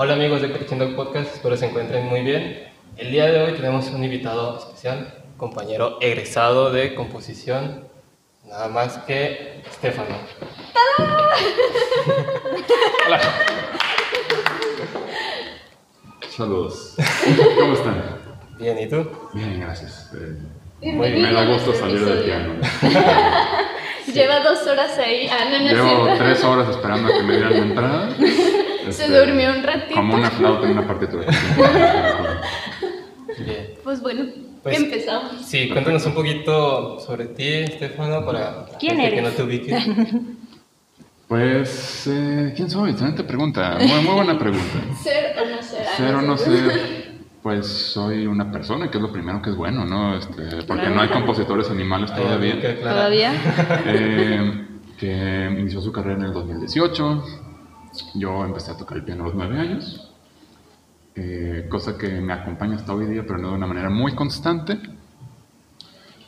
Hola amigos de Creciendo Podcast, espero se encuentren muy bien. El día de hoy tenemos un invitado especial, compañero egresado de composición, nada más que Estefano. Hola. Saludos. ¿Cómo están? Bien, ¿y tú? Bien, gracias. Eh, Muy bien. me da gusto salir del piano. Lleva dos horas ahí. Ah, no, no es Llevo tres horas esperando a que me dieran la entrada. Se Este, durmió un ratito. Como una flauta en una partitura. Bien. Pues bueno, Pues- empezamos. Sí, cuéntanos un poquito sobre ti, Estefano, para ¿Quién gente que eres? no te ubique. Pues, eh, ¿quién soy? Excelente pregunta. Muy, muy buena pregunta. Ser o no ser. Ser o no ser, pues soy una persona, que es lo primero que es bueno, ¿no? Este, porque no hay compositores animales todavía. ¿Todavía? eh, que inició su carrera en el 2018. Yo empecé a tocar el piano a los nueve años, eh, cosa que me acompaña hasta hoy día, pero no de una manera muy constante.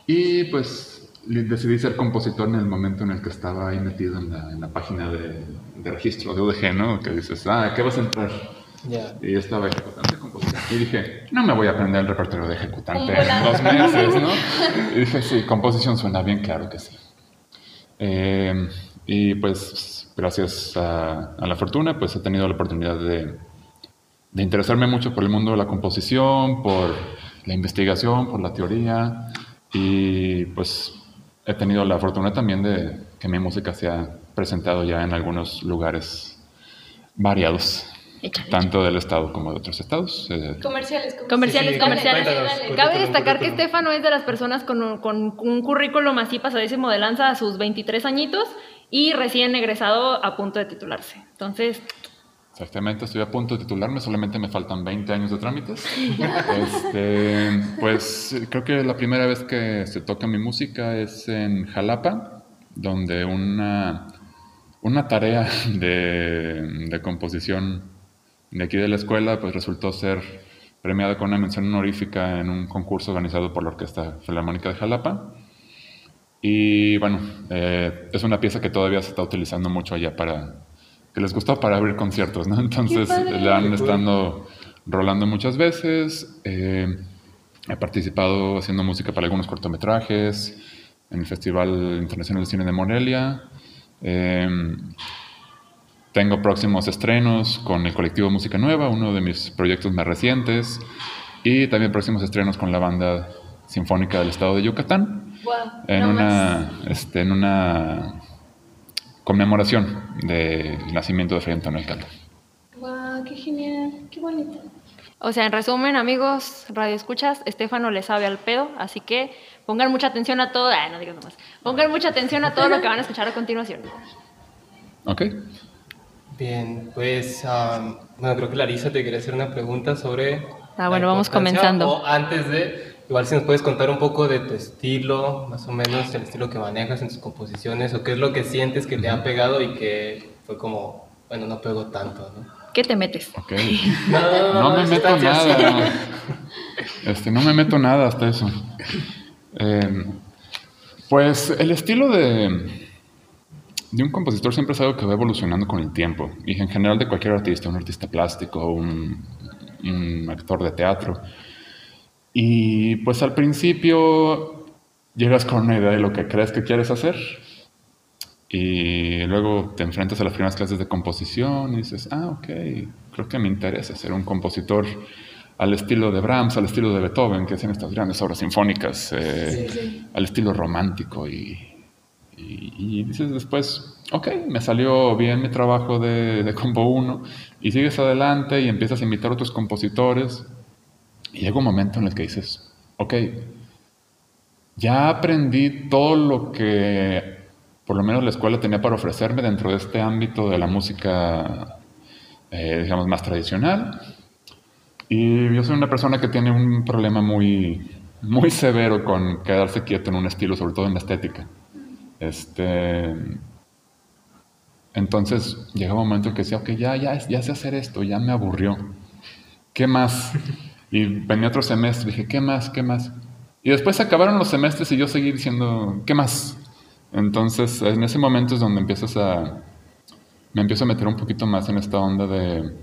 Y pues decidí ser compositor en el momento en el que estaba ahí metido en la, en la página de, de registro de UDG, ¿no? Que dices, ah, ¿qué vas a entrar? Ya. Y estaba ejecutante compositor. Y dije, no me voy a aprender el repertorio de ejecutante en dos meses, ¿no? Y dije, sí, composición suena bien, claro que sí. Eh, y pues, gracias a, a la fortuna, pues he tenido la oportunidad de, de interesarme mucho por el mundo de la composición, por la investigación, por la teoría. Y pues he tenido la fortuna también de que mi música se ha presentado ya en algunos lugares variados tanto del estado como de otros estados. Eh, Comerciales, Comerciales, Sí, sí, comerciales. cuéntanos, Cabe destacar que. Estefano es de las personas con, un- con un currículum así pasadísimo de lanza a sus 23 añitos y recién egresado a punto de titularse. Entonces, exactamente, estoy a punto de titularme, solamente me faltan 20 años de trámites. Este, pues creo que la primera vez que se toca mi música es en Jalapa, donde una, una tarea de, de composición de aquí de la escuela pues resultó ser premiada con una mención honorífica en un concurso organizado por la Orquesta Filarmónica de Jalapa. Y bueno, eh, es una pieza que todavía se está utilizando mucho allá para... que les gustó para abrir conciertos, ¿no? Entonces la han estado rolando muchas veces. eh, he participado haciendo música para algunos cortometrajes en el Festival Internacional de Cine de Morelia. eh, tengo próximos estrenos con el colectivo Música Nueva, uno de mis proyectos más recientes, y también próximos estrenos con la banda sinfónica del estado de Yucatán Wow, en no una, este, en una conmemoración del nacimiento de Fray Antonio Alcalde. Wow, qué genial, qué bonito. o sea, en resumen, amigos, radio escuchas, Estefano le sabe al pedo, así que pongan mucha atención a todo, ah, no digas nomás, pongan mucha atención a todo lo que van a escuchar a continuación. ¿Ok? Bien, pues, am, bueno, creo que Larisa te quería hacer una pregunta sobre... Ah, bueno, vamos comenzando. O antes de, igual si nos puedes contar un poco de tu estilo, más o menos el estilo que manejas en tus composiciones, o qué es lo que sientes que te ha pegado y que fue como, bueno, no pegó tanto, ¿no? ¿Qué te metes? Ok. No, No me es meto nada. no. Este, no me meto nada hasta eso. Eh, pues el estilo de, de un compositor siempre es algo que va evolucionando con el tiempo. Y en general de cualquier artista, un artista plástico, un, un actor de teatro. Y pues al principio llegas con una idea de lo que crees que quieres hacer. Y luego te enfrentas a las primeras clases de composición y dices, ah, ok, creo que me interesa ser un compositor al estilo de Brahms, al estilo de Beethoven, que hacen estas grandes obras sinfónicas, eh, al estilo romántico. Y, y- y dices después, ok, me salió bien mi trabajo de, de Combo 1, y sigues adelante y empiezas a invitar a otros compositores. Y llega un momento en el que dices, ok, ya aprendí todo lo que por lo menos la escuela tenía para ofrecerme dentro de este ámbito de la música, eh, digamos, más tradicional. Y yo soy una persona que tiene un problema muy, muy severo con quedarse quieto en un estilo, sobre todo en la estética. Este, entonces llegaba un momento en que decía, ok, ya, ya, ya sé hacer esto, ya me aburrió. ¿Qué más? Y venía otro semestre, dije, ¿qué más? ¿Qué más? Y después se acabaron los semestres y yo seguí diciendo, ¿qué más? Entonces, en ese momento es donde empiezas a... Me empiezo a meter un poquito más en esta onda de,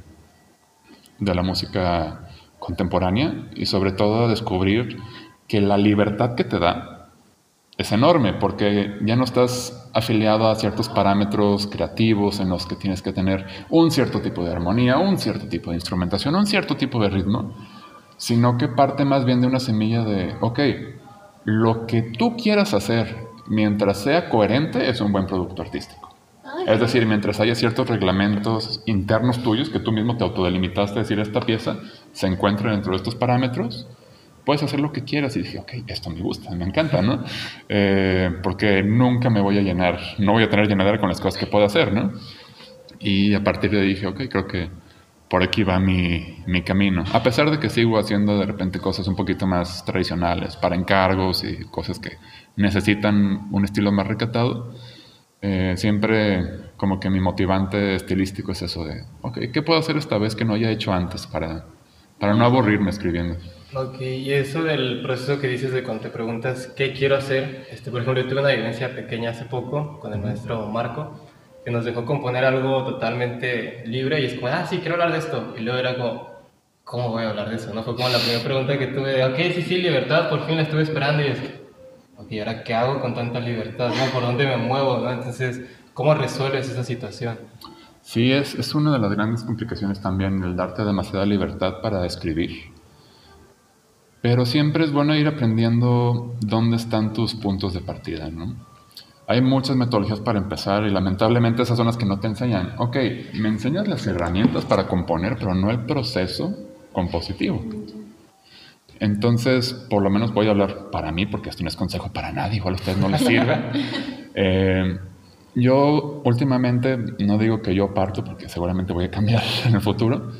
de la música contemporánea y sobre todo a descubrir que la libertad que te da es enorme porque ya no estás afiliado a ciertos parámetros creativos en los que tienes que tener un cierto tipo de armonía, un cierto tipo de instrumentación, un cierto tipo de ritmo, sino que parte más bien de una semilla de, ok, lo que tú quieras hacer mientras sea coherente es un buen producto artístico. Es decir, mientras haya ciertos reglamentos internos tuyos que tú mismo te autodelimitaste decir esta pieza se encuentra dentro de estos parámetros, puedes hacer lo que quieras. Y dije, ok, esto me gusta, me encanta, ¿no? Eh, porque nunca me voy a llenar, no voy a tener llenadera con las cosas que puedo hacer, ¿no? Y a partir de ahí dije, ok, creo que por aquí va mi, mi, camino. A pesar de que sigo haciendo de repente cosas un poquito más tradicionales, para encargos y cosas que necesitan un estilo más recatado, eh, siempre como que mi motivante estilístico es eso de, ok, ¿qué puedo hacer esta vez que no haya hecho antes para, para no aburrirme escribiendo? Ok, y eso del proceso que dices de cuando te preguntas qué quiero hacer, este, por ejemplo, yo tuve una vivencia pequeña hace poco con el maestro Marco, que nos dejó componer algo totalmente libre y es como, ah, sí, quiero hablar de esto. Y luego era como, ¿cómo voy a hablar de eso? ¿No? Fue como la primera pregunta que tuve de, ok, sí, sí, libertad, por fin la estuve esperando y es, ok, ¿ahora qué hago con tanta libertad? ¿no? ¿Por dónde me muevo? ¿no? Entonces, ¿cómo resuelves esa situación? Sí, es, es una de las grandes complicaciones también, el darte demasiada libertad para escribir. Pero siempre es bueno ir aprendiendo dónde están tus puntos de partida, ¿no? Hay muchas metodologías para empezar y lamentablemente esas son las que no te enseñan. Ok, me enseñas las herramientas para componer, pero no el proceso compositivo. Entonces, por lo menos voy a hablar para mí, porque esto no es consejo para nadie, igual a ustedes no les sirve. Eh, yo últimamente, no digo que yo parto, porque seguramente voy a cambiar en el futuro,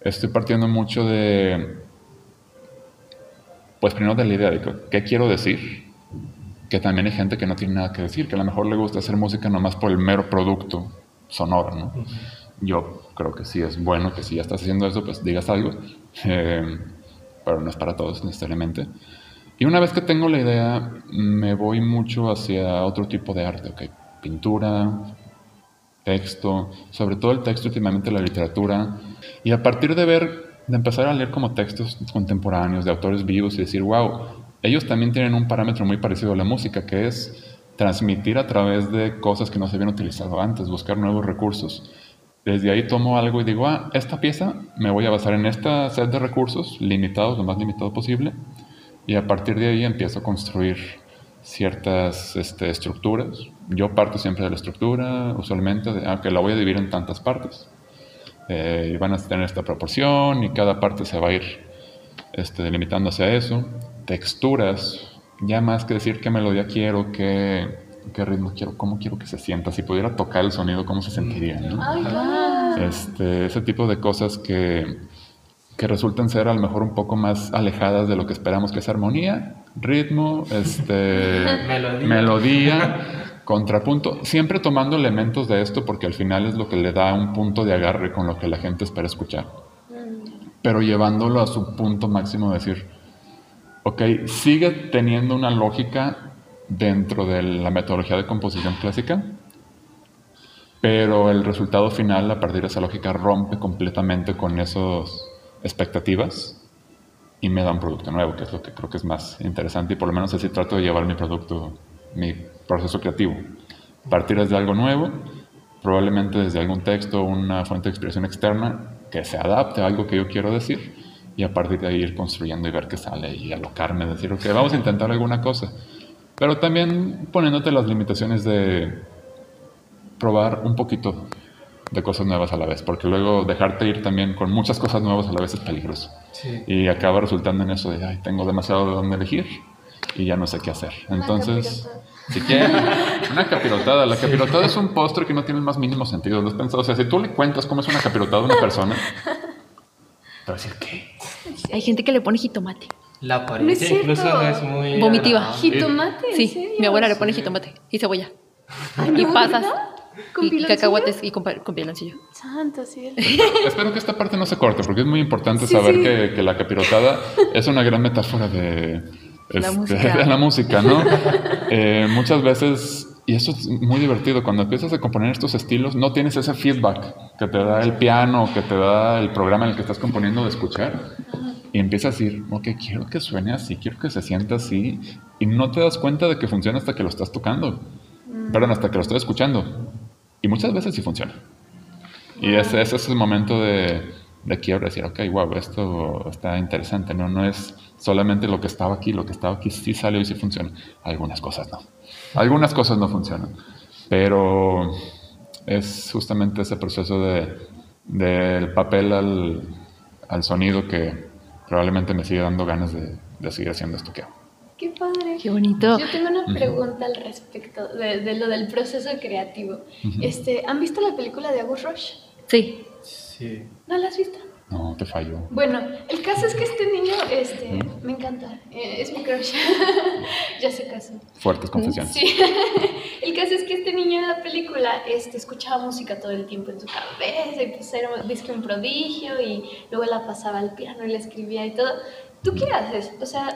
estoy partiendo mucho de, pues primero de la idea de qué quiero decir, que también hay gente que no tiene nada que decir, que a lo mejor le gusta hacer música nomás por el mero producto sonoro, ¿no? Yo creo que sí es bueno que si ya estás haciendo eso, pues digas algo, eh, pero no es para todos necesariamente. Y una vez que tengo la idea, me voy mucho hacia otro tipo de arte, ¿ok? Pintura, texto, sobre todo el texto, últimamente la literatura. Y a partir de ver, de empezar a leer como textos contemporáneos de autores vivos y decir, wow, ellos también tienen un parámetro muy parecido a la música, que es transmitir a través de cosas que no se habían utilizado antes, buscar nuevos recursos. Desde ahí tomo algo y digo, ah, esta pieza me voy a basar en esta set de recursos limitados, lo más limitado posible, y a partir de ahí empiezo a construir ciertas este, estructuras. Yo parto siempre de la estructura, usualmente, de, ah, que la voy a dividir en tantas partes. Eh, y van a tener esta proporción y cada parte se va a ir este, hacia eso texturas, ya más que decir qué melodía quiero, qué, qué ritmo quiero, cómo quiero que se sienta, si pudiera tocar el sonido, cómo se sentiría, este, ese tipo de cosas que, que resultan ser a lo mejor un poco más alejadas de lo que esperamos que es armonía, ritmo, este, melodía. contrapunto, siempre tomando elementos de esto porque al final es lo que le da un punto de agarre con lo que la gente espera escuchar, mm. pero llevándolo a su punto máximo, decir, Ok, sigue teniendo una lógica dentro de la metodología de composición clásica, pero el resultado final a partir de esa lógica rompe completamente con esas expectativas y me da un producto nuevo, que es lo que creo que es más interesante y por lo menos así trato de llevar mi producto, mi proceso creativo. Partir desde algo nuevo, probablemente desde algún texto, una fuente de expresión externa que se adapte a algo que yo quiero decir y a partir de ahí ir construyendo y ver qué sale y alocarme, decir, ok, vamos a intentar alguna cosa. Pero también poniéndote las limitaciones de probar un poquito de cosas nuevas a la vez, porque luego dejarte ir también con muchas cosas nuevas a la vez es peligroso. Y acaba resultando en eso de, ay, tengo demasiado de dónde elegir y ya no sé qué hacer. Entonces, si quieren, una capirotada. La capirotada es un postre que no tiene el más mínimo sentido. ¿Lo has pensado? O sea, si tú le cuentas cómo es una capirotada a una persona, te a decir, ¿qué? Hay gente que le pone jitomate. La apariencia incluso no es muy... Vomitiva. ¿Jitomate? Sí, mi abuela le pone jitomate y cebolla. y pasas. ¿Con y, cacahuates y con, con piloncillo. Santa, sí. Espero que esta parte no se corte, porque es muy importante saber Que, que, la capirotada es una gran metáfora de, la, este, música. de la música, ¿no? eh, muchas veces y eso es muy divertido. Cuando empiezas a componer estos estilos, no tienes ese feedback que te da el piano, que te da el programa en el que estás componiendo de escuchar. Y empiezas a decir, ok, quiero que suene así, quiero que se sienta así. Y no te das cuenta de que funciona hasta que lo estás tocando. Perdón, hasta que lo estás escuchando. Y muchas veces sí funciona. Y ese, ese es el momento de, de quiero decir, ok, wow, esto está interesante. No, no es solamente lo que estaba aquí, lo que estaba aquí sí salió y sí funciona. Algunas cosas no. Algunas cosas no funcionan. Pero es justamente ese proceso de, del papel al, al, sonido que probablemente me sigue dando ganas de, de seguir haciendo esto que hago. Qué padre. Qué bonito. Yo tengo una pregunta al respecto de, de, lo del proceso creativo. Uh -huh. este, ¿Han visto la película de August Rush? Sí. Sí. ¿No la has visto? No, te fallo. Bueno, el caso es que este niño, este, ¿Mm? me encanta, eh, es mi crush, ya se casó. Fuertes confesiones. Sí, el caso es que este niño en la película este, escuchaba música todo el tiempo en su cabeza y pues era disque un prodigio y luego la pasaba al piano y le escribía y todo. ¿Tú qué haces? O sea,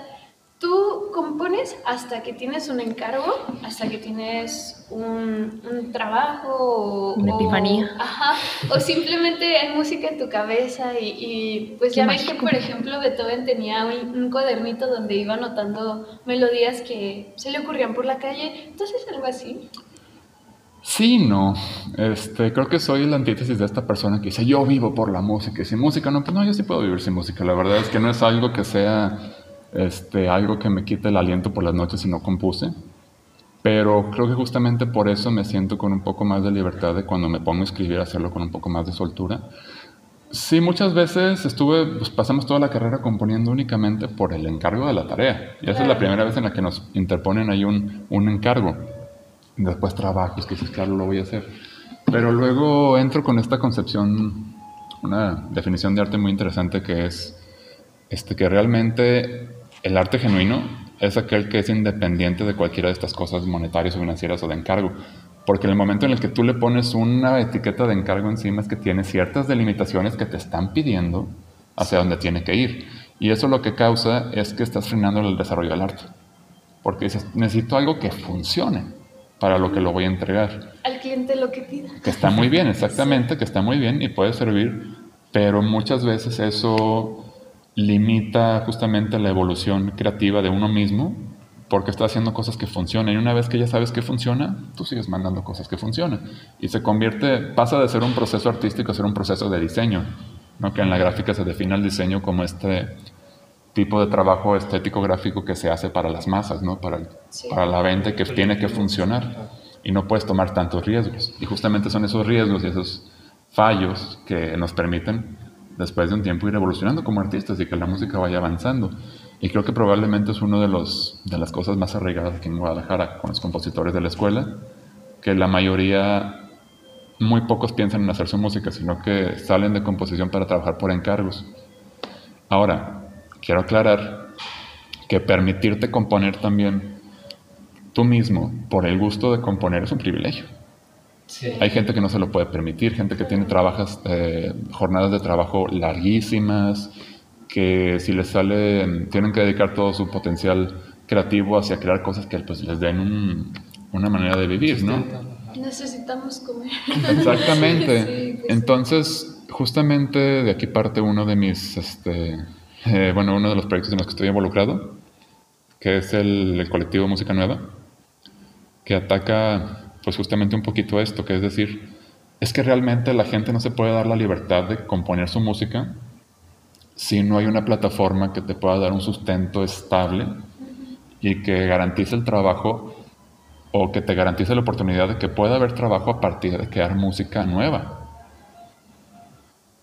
tú compones hasta que tienes un encargo, hasta que tienes un, un trabajo o, una epifanía. O, ajá, o simplemente hay música en tu cabeza y, y pues ya ves que, por ejemplo, Beethoven tenía un, un, cuadernito donde iba anotando melodías que se le ocurrían por la calle. Entonces, algo así. Sí, no. Este, creo que soy la antítesis de esta persona que dice, yo vivo por la música y sin música no, pues no, yo sí puedo vivir sin música. La verdad es que no es algo que sea este, algo que me quite el aliento por las noches si no compuse. Pero creo que justamente por eso me siento con un poco más de libertad de cuando me pongo a escribir, hacerlo con un poco más de soltura. Sí, muchas veces estuve, pues pasamos toda la carrera componiendo únicamente por el encargo de la tarea. Y esa es la primera vez en la que nos interponen ahí un, un encargo. Después trabajos que dices, claro, lo voy a hacer. Pero luego entro con esta concepción, una definición de arte muy interesante que es este, que realmente el arte genuino es aquel que es independiente de cualquiera de estas cosas monetarias o financieras o de encargo. Porque en el momento en el que tú le pones una etiqueta de encargo encima es que tiene ciertas delimitaciones que te están pidiendo hacia dónde tiene que ir. Y eso lo que causa es que estás frenando el desarrollo del arte. Porque dices, necesito algo que funcione para lo que lo voy a entregar. Al cliente lo que pida. Que está muy bien, exactamente, que está muy bien y puede servir, pero muchas veces eso limita justamente la evolución creativa de uno mismo porque está haciendo cosas que funcionan y una vez que ya sabes que funciona, tú sigues mandando cosas que funcionan y se convierte, pasa de ser un proceso artístico a ser un proceso de diseño, ¿no? que en la gráfica se define el diseño como este tipo de trabajo estético gráfico que se hace para las masas, ¿no? para, sí. para la venta que tiene que funcionar y no puedes tomar tantos riesgos y justamente son esos riesgos y esos fallos que nos permiten después de un tiempo ir evolucionando como artistas y que la música vaya avanzando. Y creo que probablemente es una de, de las cosas más arraigadas aquí en Guadalajara con los compositores de la escuela, que la mayoría, muy pocos piensan en hacer su música, sino que salen de composición para trabajar por encargos. Ahora, quiero aclarar que permitirte componer también tú mismo por el gusto de componer es un privilegio. Sí. Hay gente que no se lo puede permitir, gente que tiene trabajas, eh, jornadas de trabajo larguísimas, que si les sale, tienen que dedicar todo su potencial creativo hacia crear cosas que pues, les den un, una manera de vivir, ¿no? Necesitamos comer. Exactamente. Sí, pues Entonces, justamente de aquí parte uno de mis, este, eh, bueno, uno de los proyectos en los que estoy involucrado, que es el, el colectivo Música Nueva, que ataca pues justamente un poquito esto, que es decir, es que realmente la gente no se puede dar la libertad de componer su música si no hay una plataforma que te pueda dar un sustento estable y que garantice el trabajo o que te garantice la oportunidad de que pueda haber trabajo a partir de crear música nueva.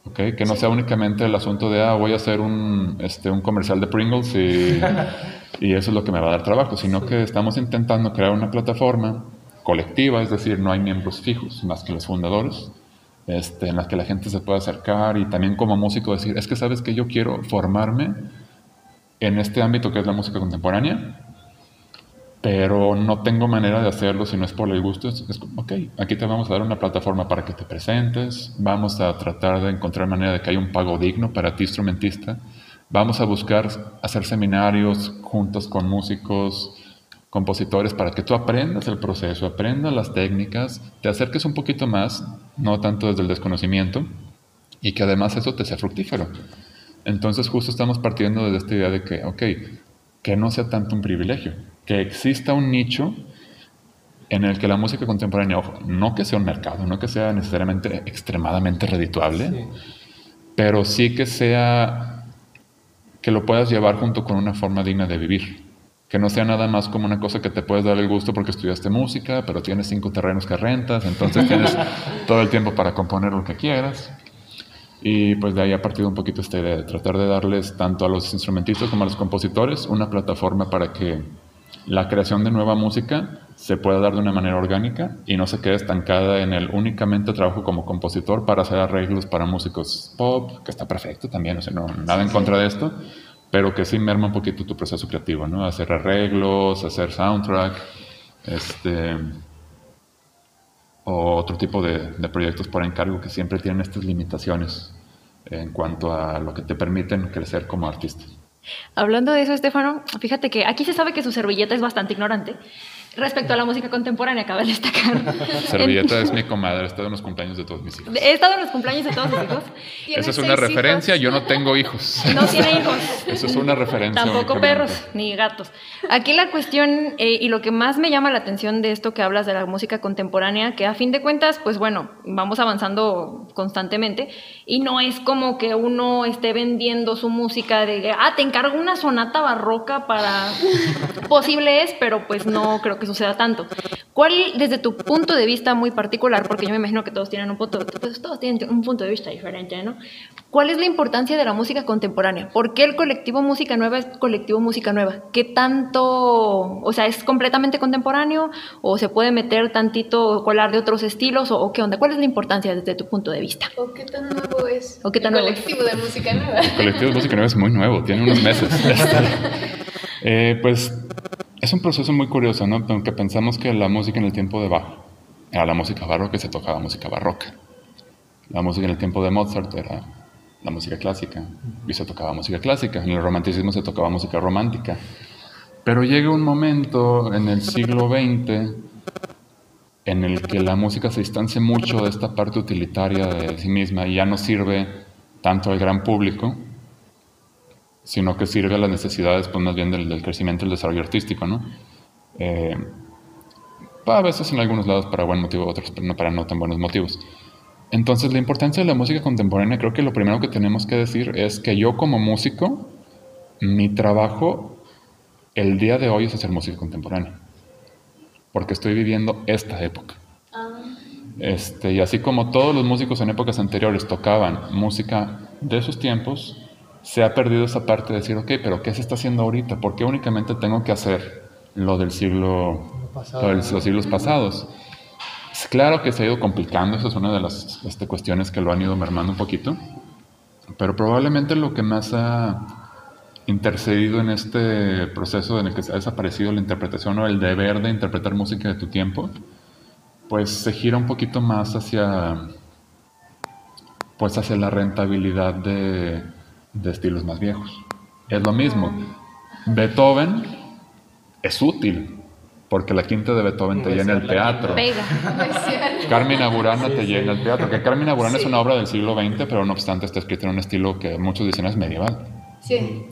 ¿Okay? Que no sea únicamente el asunto de, ah, voy a hacer un, este, un comercial de Pringles y, y eso es lo que me va a dar trabajo, sino que estamos intentando crear una plataforma colectiva, es decir, no hay miembros fijos más que los fundadores, este, en las que la gente se puede acercar y también como músico decir, es que sabes que yo quiero formarme en este ámbito que es la música contemporánea, pero no tengo manera de hacerlo si no es por el gusto. Es, es, ok, aquí te vamos a dar una plataforma para que te presentes, vamos a tratar de encontrar manera de que haya un pago digno para ti instrumentista, vamos a buscar hacer seminarios juntos con músicos, compositores para que tú aprendas el proceso, aprendas las técnicas, te acerques un poquito más, no tanto desde el desconocimiento, y que además eso te sea fructífero. Entonces justo estamos partiendo de esta idea de que, ok, que no sea tanto un privilegio, que exista un nicho en el que la música contemporánea, ojo, no que sea un mercado, no que sea necesariamente extremadamente redituable, pero sí que sea que lo puedas llevar junto con una forma digna de vivir. Que no sea nada más como una cosa que te puedes dar el gusto porque estudiaste música, pero tienes cinco terrenos que rentas, entonces tienes todo el tiempo para componer lo que quieras. Y pues de ahí ha partido un poquito esta idea de tratar de darles tanto a los instrumentistas como a los compositores una plataforma para que la creación de nueva música se pueda dar de una manera orgánica y no se quede estancada en el únicamente trabajo como compositor para hacer arreglos para músicos pop, que está perfecto también, o sea, no, nada en contra de esto, pero que sí merma un poquito tu proceso creativo, ¿no? Hacer arreglos, hacer soundtrack, este, o otro tipo de, de proyectos por encargo que siempre tienen estas limitaciones en cuanto a lo que te permiten crecer como artista. Hablando de eso, Estefano, fíjate que aquí se sabe que su servilleta es bastante ignorante. Respecto a la música contemporánea, cabe destacar. Servilleta es mi comadre, he estado en los cumpleaños de todos mis hijos. He estado en los cumpleaños de todos mis hijos. Esa es una referencia, yo no tengo hijos. No tiene hijos. Eso es una referencia. Tampoco perros, ni gatos. Aquí la cuestión, eh, y lo que más me llama la atención de esto que hablas de la música contemporánea, que a fin de cuentas, pues bueno, vamos avanzando constantemente, y no es como que uno esté vendiendo su música de, ah, te encargo una sonata barroca para... Posible es, pero pues no creo que suceda tanto. ¿Cuál, desde tu punto de vista muy particular, porque yo me imagino que todos tienen un punto, pues todos tienen un punto de vista diferente, ¿no? ¿Cuál es la importancia de la música contemporánea? ¿Por qué el colectivo Música Nueva es colectivo Música Nueva? ¿Qué tanto, o sea, es completamente contemporáneo o se puede meter tantito, colar de otros estilos o, qué onda? ¿Cuál es la importancia desde tu punto de vista? ¿O qué tan nuevo es? ¿O qué tan el nuevo colectivo de Música Nueva? El colectivo de Música Nueva es muy nuevo, tiene unos meses. eh, pues es un proceso muy curioso, ¿no? Porque pensamos que la música en el tiempo de Bach era la música barroca y se tocaba música barroca. La música en el tiempo de Mozart era la música clásica y se tocaba música clásica. En el romanticismo se tocaba música romántica. Pero llega un momento en el siglo XX en el que la música se distancia mucho de esta parte utilitaria de sí misma y ya no sirve tanto al gran público sino que sirve a las necesidades pues, más bien del, crecimiento y el desarrollo artístico, ¿no? Eh, a veces en algunos lados para buen motivo, otros no para no tan buenos motivos. Entonces, la importancia de la música contemporánea, creo que lo primero que tenemos que decir es que yo como músico, mi trabajo el día de hoy es hacer música contemporánea, porque estoy viviendo esta época. Ah. Este, y así como todos los músicos en épocas anteriores tocaban música de esos tiempos, se ha perdido esa parte de decir, ok, pero ¿qué se está haciendo ahorita? ¿Por qué únicamente tengo que hacer lo del siglo, de los siglos pasados? Es claro que se ha ido complicando, esa es una de las este, cuestiones que lo han ido mermando un poquito, pero probablemente lo que más ha intercedido en este proceso en el que se ha desaparecido la interpretación o el deber de interpretar música de tu tiempo, pues se gira un poquito más hacia, pues hacia la rentabilidad de de estilos más viejos. Es lo mismo. Beethoven es útil, porque la quinta de Beethoven te llena el teatro. Carmina Burana te llena el teatro. Que Carmina Burana es una obra del siglo XX, pero no obstante está escrita en un estilo que muchos dicen es medieval. Sí.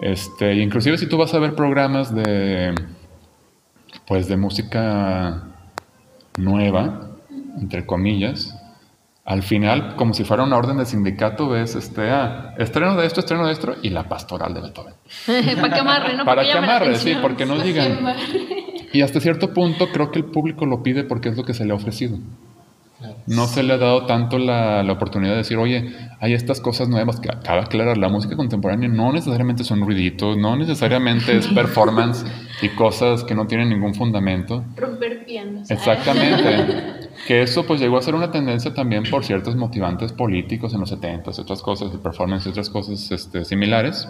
Este, inclusive si tú vas a ver programas de, pues de música nueva, entre comillas, al final, como si fuera una orden de sindicato, ves este, ah, estreno de esto, estreno de esto y la pastoral de Beethoven. Para que amarre, ¿no? Para que amarre, sí, porque no digan. Y hasta cierto punto creo que el público lo pide porque es lo que se le ha ofrecido. No se le ha dado tanto la, la, oportunidad de decir, oye, hay estas cosas nuevas que acaba de aclarar. La música contemporánea no necesariamente son ruiditos, no necesariamente es performance y cosas que no tienen ningún fundamento. Romper pianos. Exactamente. que eso pues llegó a ser una tendencia también por ciertos motivantes políticos en los 70 y otras cosas, de performance y otras cosas este, similares.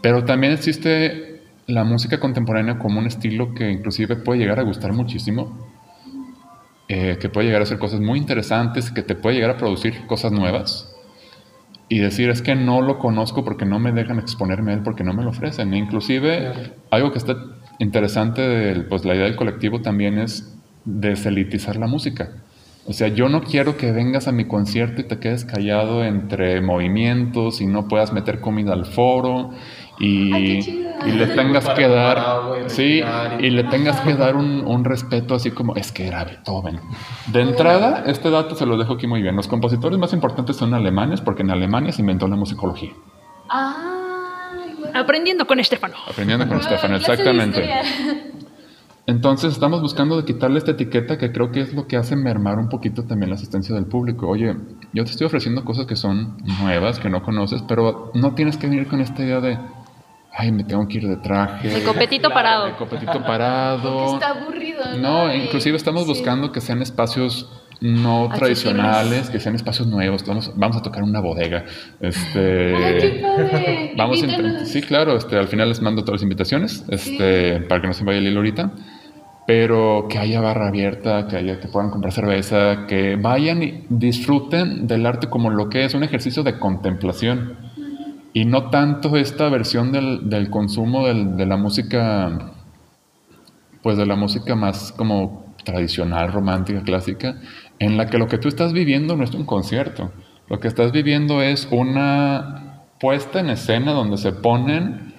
Pero también existe la música contemporánea como un estilo que inclusive puede llegar a gustar muchísimo eh, que puede llegar a hacer cosas muy interesantes, que te puede llegar a producir cosas nuevas y decir es que no lo conozco porque no me dejan exponerme a él porque no me lo ofrecen. E inclusive algo que está interesante de pues, la idea del colectivo también es deselitizar la música. O sea, yo no quiero que vengas a mi concierto y te quedes callado entre movimientos y no puedas meter comida al foro y, y le tengas que dar, sí, y le tengas que dar un, un, respeto así como, es que era Beethoven. De entrada, este dato se lo dejo aquí muy bien. Los compositores más importantes son alemanes porque en Alemania se inventó la musicología. Ah, Aprendiendo con Estefano. Aprendiendo con Estefano, exactamente. Entonces estamos buscando de quitarle esta etiqueta que creo que es lo que hace mermar un poquito también la asistencia del público. Oye, yo te estoy ofreciendo cosas que son nuevas, que no conoces, pero no tienes que venir con esta idea de, ay, me tengo que ir de traje. De copetito parado. De copetito parado. está aburrido. No, inclusive estamos buscando que sean espacios no tradicionales, que sean espacios nuevos. Vamos, vamos a tocar una bodega. Este, Ay, qué padre. Vamos a sí, claro. Este, al final les mando todas las invitaciones, este, para que no se vaya el hilo ahorita. Pero que haya barra abierta, que haya, que puedan comprar cerveza, que vayan y disfruten del arte como lo que es un ejercicio de contemplación. Y no tanto esta versión del, del consumo de la música, pues de la música más como tradicional, romántica, clásica, en la que lo que tú estás viviendo no es un concierto. Lo que estás viviendo es una puesta en escena donde se ponen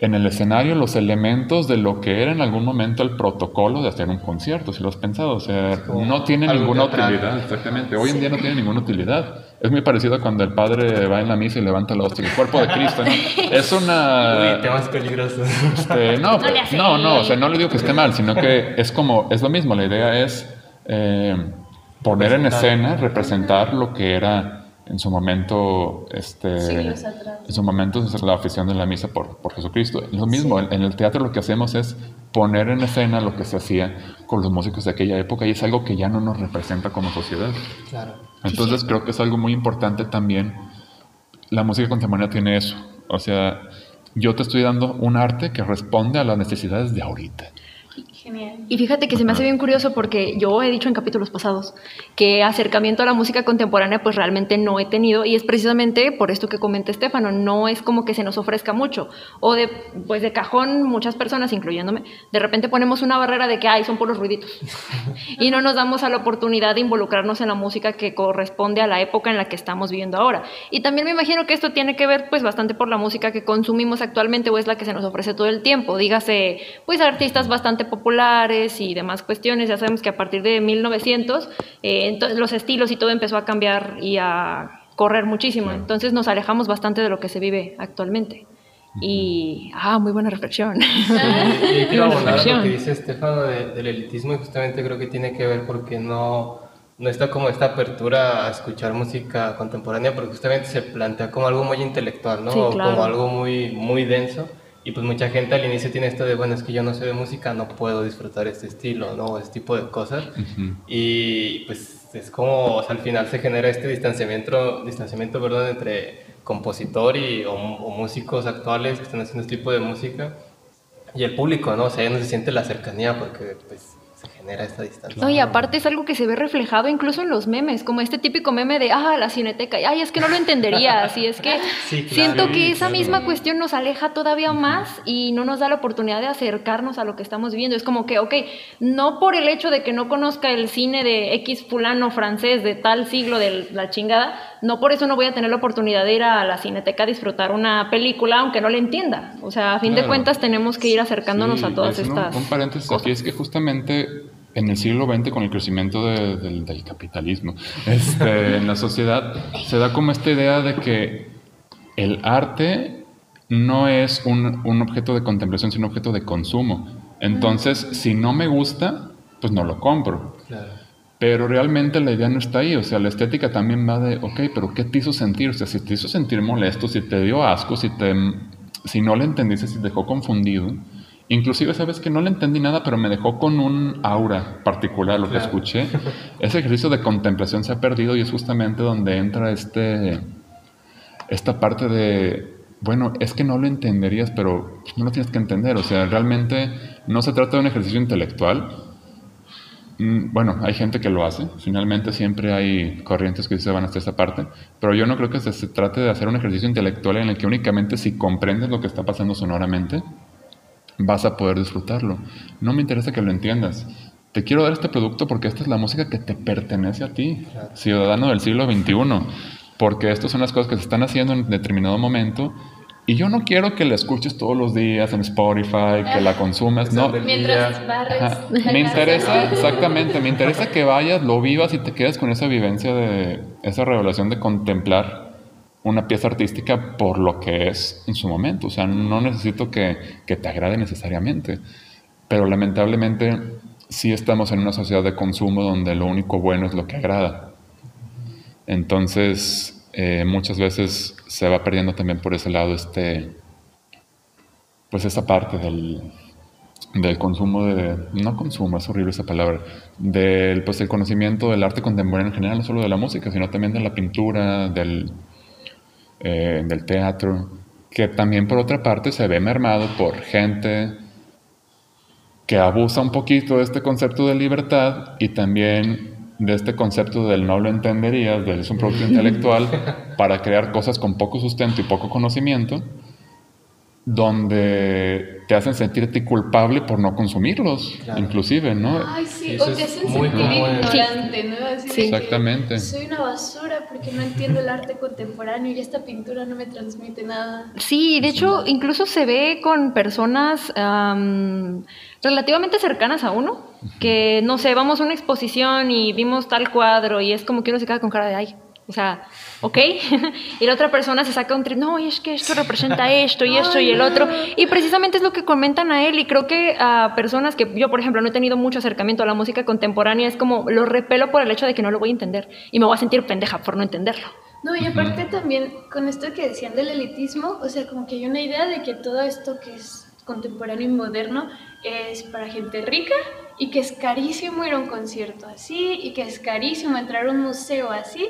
en el escenario los elementos de lo que era en algún momento el protocolo de hacer un concierto, si lo has pensado. O sea, no tiene algo ninguna teatral. utilidad, exactamente. Hoy en día no tiene ninguna utilidad. Es muy parecido a cuando el padre va en la misa y levanta la hostia, el cuerpo de Cristo, ¿no? Es una... Uy, temas peligrosos. Este, no, No hace. no, no, o sea, no le digo que esté mal, sino que es como, es lo mismo, la idea es eh, poner en escena, representar lo que era en su momento, este, Siglos atrás. en su momento es la afición de la misa por, por Jesucristo. Lo mismo, en, en el teatro lo que hacemos es poner en escena lo que se hacía con los músicos de aquella época y es algo que ya no nos representa como sociedad. Claro. Entonces creo que es algo muy importante también. La música contemporánea tiene eso. O sea, yo te estoy dando un arte que responde a las necesidades de ahorita. Genial. Y fíjate que se me hace bien curioso porque yo he dicho en capítulos pasados que acercamiento a la música contemporánea pues realmente no he tenido. Y es precisamente por esto que comenta Estefano, no es como que se nos ofrezca mucho. O de pues de cajón muchas personas incluyéndome, de repente ponemos una barrera de que ay son puros ruiditos y no nos damos a la oportunidad de involucrarnos en la música que corresponde a la época en la que estamos viviendo ahora. Y también me imagino que esto tiene que ver pues bastante por la música que consumimos actualmente o es la que se nos ofrece todo el tiempo, dígase pues artistas bastante populares y demás cuestiones, ya sabemos que a partir de 1900 eh, entonces los estilos y todo empezó a cambiar y a correr muchísimo, Claro. entonces nos alejamos bastante de lo que se vive actualmente. Y, ah, muy buena reflexión. Y quiero abonar a lo que dice Estefano de- del elitismo y justamente creo que tiene que ver porque no, no está como esta apertura a escuchar música contemporánea porque justamente se plantea como algo muy intelectual, ¿no? Sí, O claro. como algo muy, muy denso. Y pues mucha gente al inicio tiene esto de, bueno, es que yo no sé de música, no puedo disfrutar este estilo, ¿no? Este tipo de cosas. Ujú. Y pues es como, o sea, al final se genera este distanciamiento, distanciamiento perdón, entre compositor y, o, o músicos actuales que están haciendo este tipo de música y el público, ¿no? O sea, ya no se siente la cercanía porque pues genera esta distancia. No, y aparte es algo que se ve reflejado incluso en los memes, como este típico meme de, ah, la cineteca, y, ay, es que no lo entenderías, y es que Sí, claro. siento que Sí, esa claro. misma cuestión nos aleja todavía más y no nos da la oportunidad de acercarnos a lo que estamos viviendo. Es como que, ok, no por el hecho de que no conozca el cine de X fulano francés de tal siglo de la chingada, no por eso no voy a tener la oportunidad de ir a la cineteca a disfrutar una película, aunque no la entienda. O sea, a fin de cuentas tenemos que ir acercándonos Sí, a todas es estas Un, paréntesis cosas. aquí es que justamente en el siglo XX, con el crecimiento de- del, del capitalismo este, en la sociedad, se da como esta idea de que el arte no es un, un objeto de contemplación, sino un objeto de consumo. Entonces, si no me gusta, pues no lo compro. Claro. Pero realmente la idea no está ahí, o sea, la estética también va de, ok, pero ¿qué te hizo sentir? O sea, si te hizo sentir molesto, si te dio asco, si, te, si no le entendiste, si te dejó confundido. Inclusive, sabes que no le entendí nada, pero me dejó con un aura particular lo que escuché. Ese ejercicio de contemplación se ha perdido y es justamente donde entra este, esta parte de, bueno, es que no lo entenderías, pero no lo tienes que entender. O sea, realmente no se trata de un ejercicio intelectual, Mm, Bueno, hay gente que lo hace. Finalmente siempre hay corrientes que se van hasta esa parte. Pero yo no creo que se, se trate de hacer un ejercicio intelectual en el que únicamente si comprendes lo que está pasando sonoramente, vas a poder disfrutarlo. No me interesa que lo entiendas. Te quiero dar este producto porque esta es la música que te pertenece a ti, ciudadano del siglo XXI, porque estas son las cosas que se están haciendo en determinado momento y yo no quiero que la escuches todos los días en Spotify, que la consumas, no. Mientras barres. Me interesa, exactamente, me interesa que vayas, lo vivas y te quedes con esa vivencia de esa revelación de contemplar una pieza artística por lo que es en su momento. O sea, no necesito que, que te agrade necesariamente, pero lamentablemente sí estamos en una sociedad de consumo donde lo único bueno es lo que agrada. Entonces, eh, muchas veces se va perdiendo también por ese lado este, pues esa parte del, del consumo de, no consumo, es horrible esa palabra, del pues el conocimiento del arte contemporáneo en general, no solo de la música, sino también de la pintura, del, eh, del teatro, que también por otra parte se ve mermado por gente que abusa un poquito de este concepto de libertad y también de este concepto del no lo entenderías, del es un producto intelectual, para crear cosas con poco sustento y poco conocimiento, donde te hacen sentirte culpable por no consumirlos, inclusive, ¿no? Ay, sí, o te hacen sentir ignorante, ¿no? sí. Exactamente. Soy una basura porque no entiendo el arte contemporáneo y esta pintura no me transmite nada. Sí, de hecho, incluso se ve con personas relativamente cercanas a uno, que, no sé, vamos a una exposición y vimos tal cuadro y es como que uno se queda con cara de, ay, o sea, ¿ok? y la otra persona se saca un tri, no, y es que esto representa esto y esto y el otro. Y precisamente es lo que comentan a él. Y creo que a personas que yo, por ejemplo, no he tenido mucho acercamiento a la música contemporánea, es como lo repelo por el hecho de que no lo voy a entender. Y me voy a sentir pendeja por no entenderlo. No, y aparte también con esto que decían del elitismo, o sea, como que hay una idea de que todo esto que es contemporáneo y moderno es para gente rica y que es carísimo ir a un concierto así y que es carísimo entrar a un museo así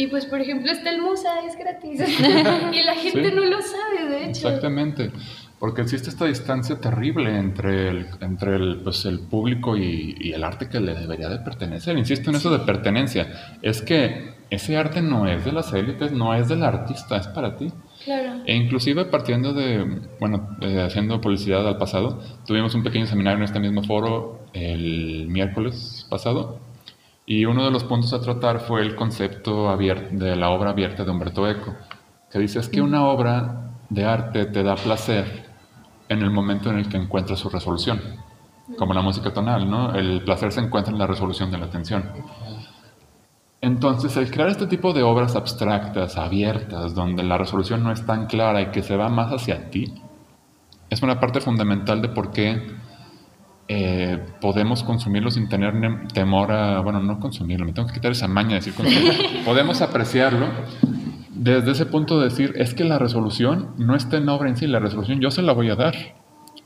y pues, por ejemplo, está el Musa, es gratis. y la gente no lo sabe, de hecho. Exactamente. Porque existe esta distancia terrible entre el, entre el, pues, el público y, y, el arte que le debería de pertenecer. Insisto en eso de pertenencia. Es que ese arte no es de las élites, no es del artista, es para ti. Claro. E inclusive partiendo de, bueno, eh, haciendo publicidad al pasado, tuvimos un pequeño seminario en este mismo foro el miércoles pasado y uno de los puntos a tratar fue el concepto de la obra abierta de Humberto Eco, que dice es que una obra de arte te da placer en el momento en el que encuentra su resolución, como la música tonal, ¿no? El placer se encuentra en la resolución de la atención. Entonces, el crear este tipo de obras abstractas, abiertas, donde la resolución no es tan clara y que se va más hacia ti, es una parte fundamental de por qué eh, podemos consumirlo sin tener temor a, bueno, no consumirlo, me tengo que quitar esa maña de decir consumirlo, podemos apreciarlo. Desde ese punto de decir, es que la resolución no está en obra en sí, la resolución yo se la voy a dar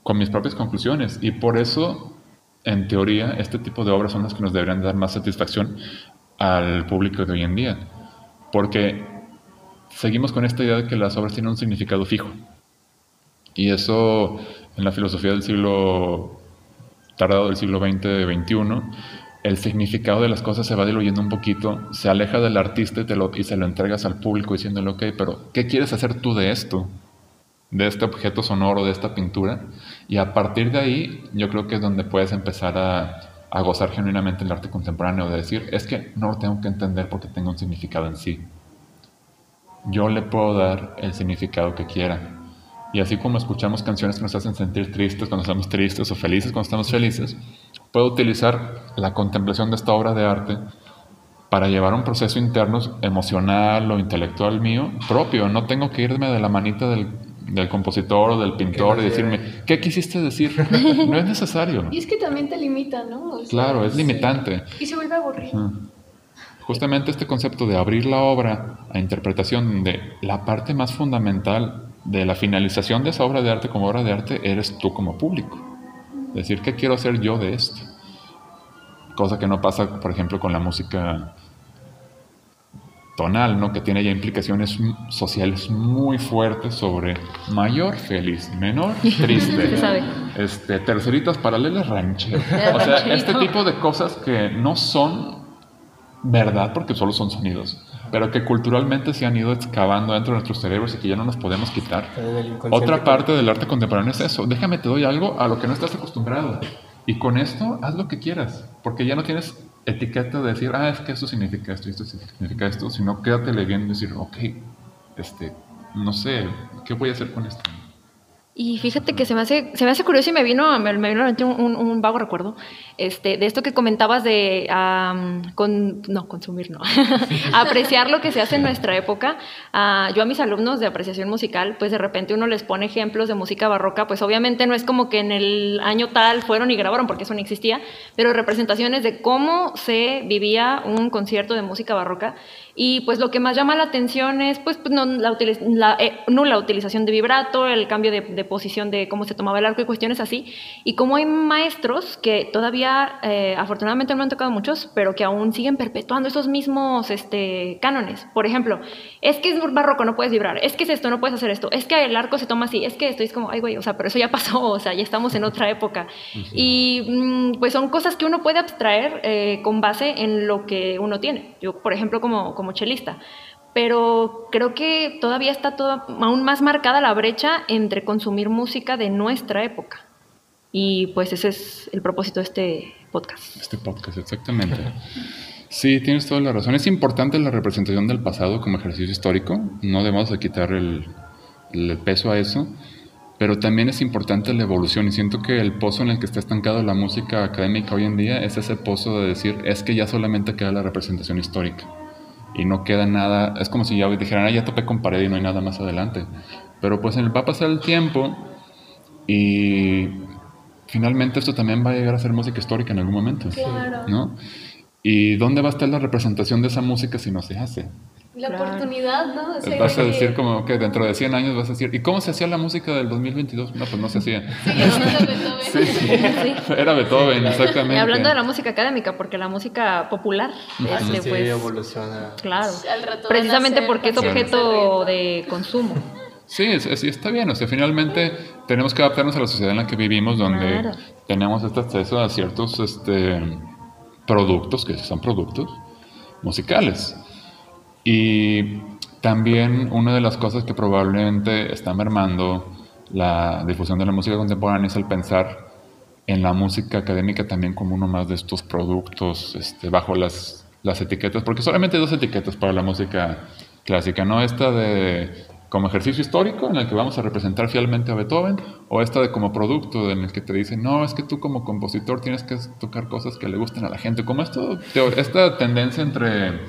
con mis propias conclusiones. Y por eso, en teoría, este tipo de obras son las que nos deberían dar más satisfacción al público de hoy en día, porque seguimos con esta idea de que las obras tienen un significado fijo. Y eso en la filosofía del siglo tardado del siglo XX, XXI, el significado de las cosas se va diluyendo un poquito, se aleja del artista y, se lo entregas al público diciéndole, ok, pero ¿qué quieres hacer tú de esto? De este objeto sonoro, de esta pintura. Y a partir de ahí, yo creo que es donde puedes empezar a, gozar genuinamente el arte contemporáneo, de decir, es que no lo tengo que entender porque tengo un significado en sí. Yo le puedo dar el significado que quiera y así como escuchamos canciones que nos hacen sentir tristes cuando estamos tristes o felices cuando estamos felices, puedo utilizar la contemplación de esta obra de arte para llevar un proceso interno emocional o intelectual mío propio. No tengo que irme de la manita del, del compositor o del pintor y decirme, ¿qué quisiste decir? No es necesario. Y es que también te limita, ¿no? claro, es limitante. Y se vuelve aburrido. Justamente este concepto de abrir la obra a interpretación de la parte más fundamental de la finalización de esa obra de arte como obra de arte eres tú como público. Decir, ¿qué quiero hacer yo de esto? Cosa que no pasa, por ejemplo, con la música tonal, ¿no? que tiene ya implicaciones sociales muy fuertes sobre mayor feliz, menor triste, Este, terceritas paralelas rancheras. O sea, este tipo de cosas que no son verdad porque solo son sonidos, pero que culturalmente se han ido excavando dentro de nuestros cerebros y que ya no nos podemos quitar. Otra parte del arte contemporáneo es eso, déjame te doy algo a lo que no estás acostumbrado y con esto haz lo que quieras, porque ya no tienes etiqueta de decir, ah, es que esto significa esto y esto significa esto, sino quédate bien y decir, ok, este, no sé, ¿qué voy a hacer con esto? Y fíjate que se me hace, se me hace curioso y me vino, me, vino un, un, vago recuerdo este, de esto que comentabas de con, no, consumir, no, apreciar lo que se hace en nuestra época. Uh, yo a mis alumnos de apreciación musical, pues de repente uno les pone ejemplos de música barroca, pues obviamente no es como que en el año tal fueron y grabaron, porque eso no existía, pero representaciones de cómo se vivía un concierto de música barroca. Y pues lo que más llama la atención es pues, pues no, la, la eh, nula utilización de vibrato, el cambio de, de, posición de cómo se tomaba el arco y cuestiones así. Y como hay maestros que todavía, eh, afortunadamente no me han tocado muchos, pero que aún siguen perpetuando esos mismos este, cánones. Por ejemplo, es que es barroco, no puedes vibrar, es que es esto, no puedes hacer esto, es que el arco se toma así, es que esto es como, ay güey, o sea, pero eso ya pasó, o sea, ya estamos en otra época. Y mm, pues son cosas que uno puede abstraer eh, con base en lo que uno tiene. Yo, por ejemplo, como como chelista. Pero creo que todavía está toda, aún más marcada la brecha entre consumir música de nuestra época. Y pues ese es el propósito de este podcast. Este podcast, exactamente. Sí, tienes toda la razón. Es importante la representación del pasado como ejercicio histórico. No debemos de quitar el, el peso a eso. Pero también es importante la evolución y siento que el pozo en el que está estancado la música académica hoy en día es ese pozo de decir, es que ya solamente queda la representación histórica y no queda nada, es como si ya dijeran, ah, ya topé con pared y no hay nada más adelante. Pero pues va a pasar el tiempo y finalmente esto también va a llegar a ser música histórica en algún momento. Claro. ¿no? ¿Y dónde va a estar la representación de esa música si no se hace? La oportunidad, ¿no? vas a decir como que dentro de 100 años vas a decir, ¿y cómo se hacía la música del 2022? No, pues no se hacía. Sí, sí, Era Beethoven, exactamente. Y hablando de la música académica, porque la música popular este, sí, pues, evoluciona. Claro. Precisamente porque es objeto de consumo. Sí, sí, está bien. O sea, finalmente tenemos que adaptarnos a la sociedad en la que vivimos, donde tenemos este acceso a ciertos este, productos, que son productos musicales. Y también una de las cosas que probablemente está mermando la difusión de la música contemporánea es el pensar en la música académica también como uno más de estos productos este, bajo las, las etiquetas, porque solamente hay dos etiquetas para la música clásica, ¿no? Esta de como ejercicio histórico en el que vamos a representar fielmente a Beethoven, o esta de como producto en el que te dicen, no, es que tú como compositor tienes que tocar cosas que le gusten a la gente, como esto, esta tendencia entre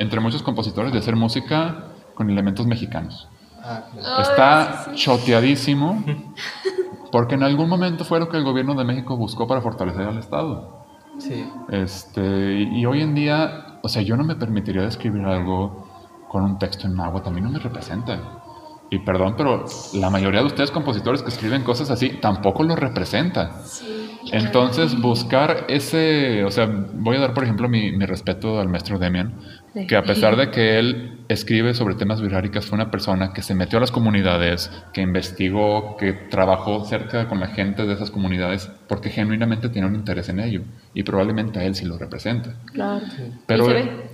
entre muchos compositores de hacer música con elementos mexicanos. Ah, Está choteadísimo porque en algún momento fue lo que el gobierno de México buscó para fortalecer al Estado. Sí. Este, y hoy en día, o sea, yo no me permitiría escribir algo con un texto en agua, también no me representa. Y perdón, pero la mayoría de ustedes compositores que escriben cosas así tampoco lo representa. Sí. Entonces, buscar ese, o sea, voy a dar por ejemplo mi, mi respeto al maestro Demian, que a pesar de que él escribe sobre temas viráricas, fue una persona que se metió a las comunidades, que investigó, que trabajó cerca con la gente de esas comunidades, porque genuinamente tiene un interés en ello. Y probablemente a él sí lo representa. Claro. Pero,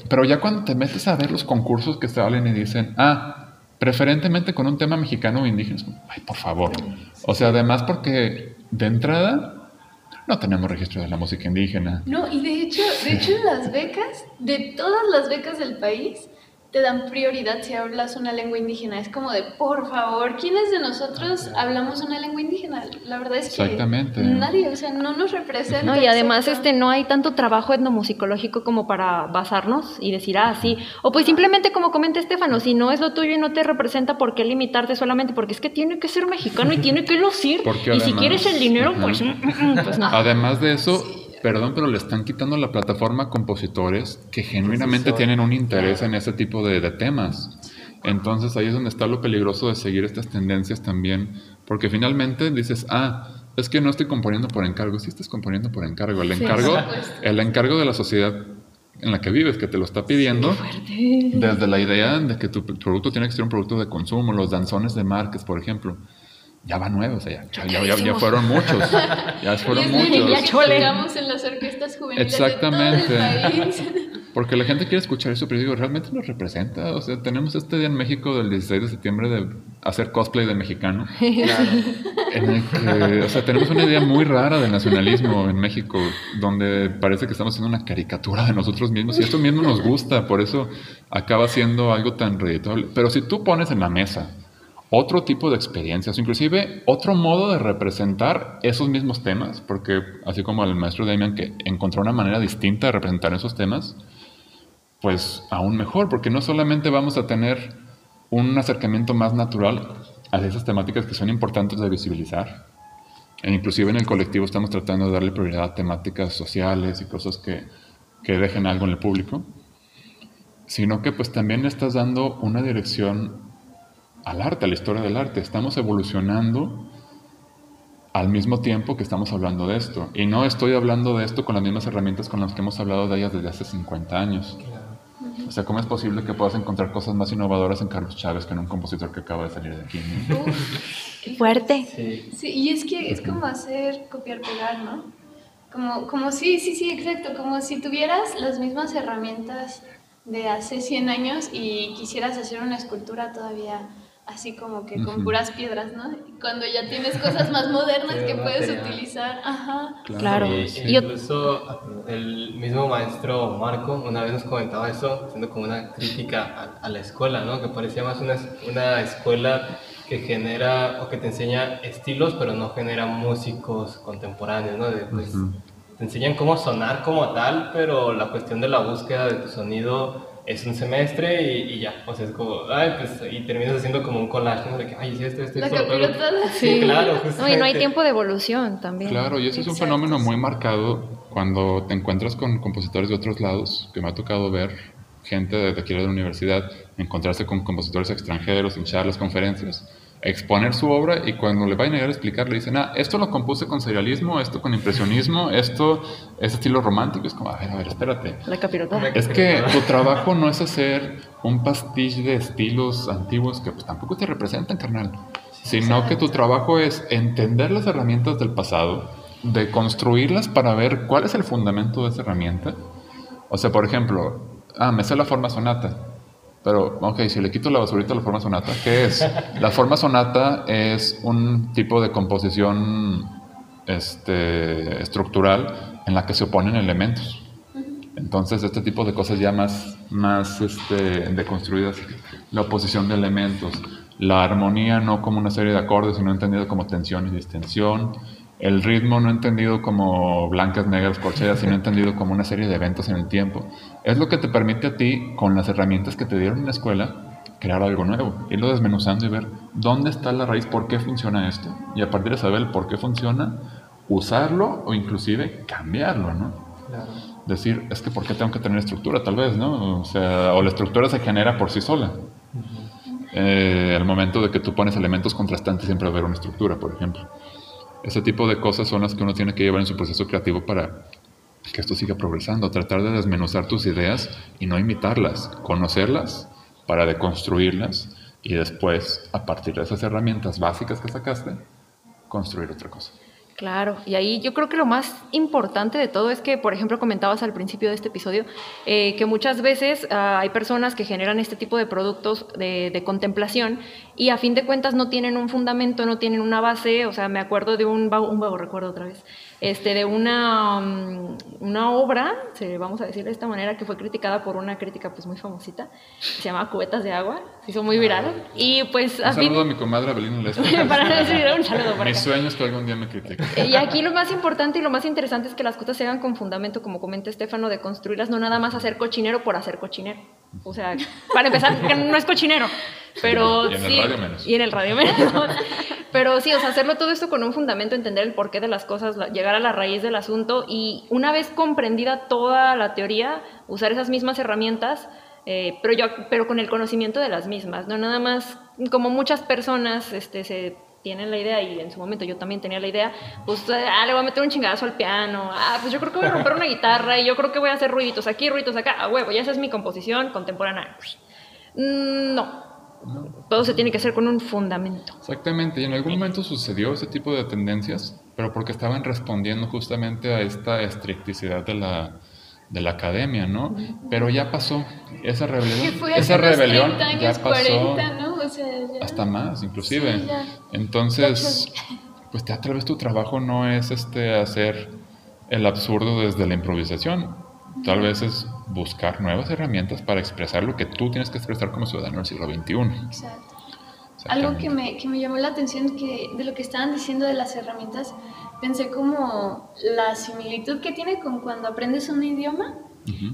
pero ya cuando te metes a ver los concursos que salen y dicen, ah, preferentemente con un tema mexicano o indígena, ay, por favor. O sea, además porque de entrada no tenemos registro de la música indígena. No, y de hecho, de hecho las becas, de todas las becas del país, te dan prioridad si hablas una lengua indígena. Es como de, por favor, ¿quiénes de nosotros hablamos una lengua indígena? La verdad es que nadie, o sea, no nos representa. No, y además este no hay tanto trabajo etnomusicológico como para basarnos y decir, ah, sí. O pues simplemente como comenta Estefano, si no es lo tuyo y no te representa, ¿por qué limitarte solamente? Porque es que tiene que ser mexicano y tiene que lucir. y si quieres el dinero, pues, pues no. Además de eso... Perdón, pero le están quitando la plataforma a compositores que genuinamente tienen un interés en ese tipo de, temas. Entonces ahí es donde está lo peligroso de seguir estas tendencias también, porque finalmente dices, ah, es que no estoy componiendo por encargo, sí estás componiendo por encargo. El encargo, el encargo de la sociedad en la que vives, que te lo está pidiendo, desde la idea de que tu producto tiene que ser un producto de consumo, los danzones de marcas, por ejemplo ya va nuevo, o sea, ya, ya, ya, fueron muchos. Ya fueron muchos. Ya llegamos en las orquestas juveniles Exactamente. De todo el país. Porque la gente quiere escuchar eso, pero digo, ¿realmente nos representa? O sea, tenemos este día en México del 16 de septiembre de hacer cosplay de mexicano. Claro. En el que, o sea, tenemos una idea muy rara de nacionalismo en México, donde parece que estamos haciendo una caricatura de nosotros mismos y esto mismo nos gusta, por eso acaba siendo algo tan redituable. Pero si tú pones en la mesa otro tipo de experiencias, inclusive otro modo de representar esos mismos temas, porque así como el maestro Damian que encontró una manera distinta de representar esos temas, pues aún mejor, porque no solamente vamos a tener un acercamiento más natural a esas temáticas que son importantes de visibilizar, e inclusive en el colectivo estamos tratando de darle prioridad a temáticas sociales y cosas que, que dejen algo en el público, sino que pues también estás dando una dirección al arte, a la historia del arte. Estamos evolucionando al mismo tiempo que estamos hablando de esto. Y no estoy hablando de esto con las mismas herramientas con las que hemos hablado de ellas desde hace 50 años. O sea, ¿cómo es posible que puedas encontrar cosas más innovadoras en Carlos Chávez que en un compositor que acaba de salir de aquí? Fuerte. Sí. y es que es como hacer copiar-pegar, ¿no? Como, como sí, sí, sí, exacto. Como si tuvieras las mismas herramientas de hace 100 años y quisieras hacer una escultura todavía así como que con puras piedras, ¿no? Cuando ya tienes cosas más modernas que puedes utilizar. Ajá. Claro. incluso el mismo maestro Marco una vez nos comentaba eso, haciendo como una crítica a, la escuela, ¿no? Que parecía más una, una escuela que genera o que te enseña estilos, pero no genera músicos contemporáneos, ¿no? Pues, te enseñan cómo sonar como tal, pero la cuestión de la búsqueda de tu sonido es un semestre y, ya, o sea, es como, ay, pues, y terminas haciendo como un collage, ¿no? De que, ay, sí, esto, esto, esto. Sí, claro. No, y no hay tiempo de evolución también. Claro, y eso es un fenómeno muy marcado cuando te encuentras con compositores de otros lados, que me ha tocado ver gente de aquí de la universidad, encontrarse con compositores extranjeros en charlas, conferencias, exponer su obra y cuando le vayan a llegar a explicar le dicen, ah, esto lo compuse con serialismo, esto con impresionismo, esto es estilo romántico. Es como, a ver, a ver, espérate. La capirotada. Es que tu trabajo no es hacer un pastiche de estilos antiguos que pues tampoco te representan, carnal, sino que tu trabajo es entender las herramientas del pasado, de construirlas para ver cuál es el fundamento de esa herramienta. O sea, por ejemplo, ah, me sé la forma sonata pero, ok, si le quito la basurita a la forma sonata, ¿qué es? La forma sonata es un tipo de composición este, estructural en la que se oponen elementos. Entonces, este tipo de cosas ya más, más este, deconstruidas, la oposición de elementos, la armonía no como una serie de acordes, sino entendido como tensión y distensión, el ritmo no entendido como blancas, negras, corcheas, sino entendido como una serie de eventos en el tiempo. Es lo que te permite a ti, con las herramientas que te dieron en la escuela, crear algo nuevo, irlo desmenuzando y ver dónde está la raíz, por qué funciona esto. Y a partir de saber el por qué funciona, usarlo o inclusive cambiarlo, ¿no? Decir, es que ¿por qué tengo que tener estructura? Tal vez, ¿no? O sea, o la estructura se genera por sí sola. Eh, al momento de que tú pones elementos contrastantes siempre va a haber una estructura, por ejemplo. Ese tipo de cosas son las que uno tiene que llevar en su proceso creativo para que esto siga progresando, tratar de desmenuzar tus ideas y no imitarlas, conocerlas para deconstruirlas y después, a partir de esas herramientas básicas que sacaste, construir otra cosa. Claro, y ahí yo creo que lo más importante de todo es que, por ejemplo, comentabas al principio de este episodio, eh, que muchas veces ah, hay personas que generan este tipo de productos de, contemplación y a fin de cuentas no tienen un fundamento, no tienen una base, o sea, me acuerdo de un un vago recuerdo otra vez, este, de una, mm, una obra, vamos a decir de esta manera, que fue criticada por una crítica pues muy famosita, se llama Cubetas de Agua, se hizo muy viral. Ah. y pues... Un saludo a mi comadre Abelina para decir un saludo para Mi sueño es que algún día me critique. Y aquí lo más importante y lo más interesante es que las cosas se hagan con fundamento, como comenta Estefano, de construirlas, no nada más hacer cochinero por hacer cochinero. O sea, para empezar, que no es cochinero, pero y en el radio menos. Y en el radio menos. pero sí, o sea, hacerlo todo esto con un fundamento, entender el porqué de las cosas, llegar a la raíz del asunto y una vez comprendida toda la teoría, usar esas mismas herramientas, eh, pero, yo, pero con el conocimiento de las mismas, no nada más como muchas personas este, se tienen la idea y en su momento yo también tenía la idea, pues ah, le voy a meter un chingadazo al piano, ah, pues yo creo que voy a romper una guitarra y yo creo que voy a hacer ruiditos aquí, ruiditos acá, a huevo, ya esa es mi composición contemporánea. Mm, no. Todo se tiene que hacer con un fundamento. Exactamente, y en algún momento sucedió ese tipo de tendencias, pero porque estaban respondiendo justamente a esta estricticidad de la, de la academia, ¿no? Pero ya pasó esa rebelión. Fue esa rebelión 30 años, ya pasó 40, ¿no? O sea, ya. hasta más, inclusive. Sí. Entonces, pues ya tal vez tu trabajo no es este hacer el absurdo desde la improvisación. Tal vez es buscar nuevas herramientas para expresar lo que tú tienes que expresar como ciudadano del siglo XXI. Exacto. Algo que me, que me llamó la atención que de lo que estaban diciendo de las herramientas, pensé como la similitud que tiene con cuando aprendes un idioma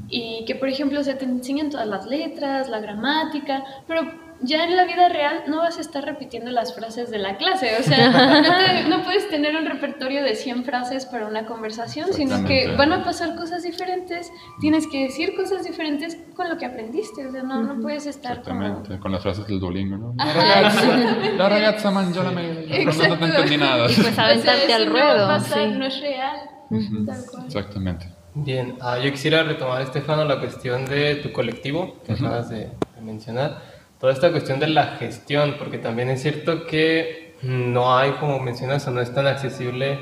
y que por ejemplo se te enseñan todas las letras, la gramática, pero ya en la vida real no vas a estar repitiendo las frases de la clase, o sea, no, te- no puedes tener un repertorio de 100 frases para una conversación, sino que van a pasar cosas diferentes, tienes que decir cosas diferentes con lo que aprendiste, o sea, no, no puedes estar como... Exactamente, con las frases del Duolingo, ¿no? La ragazza, la ragazza la mela, no, no Exacto. entendí nada. Y pues O sea, aventarte al ruedo. pasar, sí. no es real. Tal cual. Exactamente. Bien, ah, yo quisiera retomar, Estefano, la cuestión de tu colectivo que Ujú. acabas de, de mencionar. Toda esta cuestión de la gestión, porque también es cierto que no hay, como mencionas, o no es tan accesible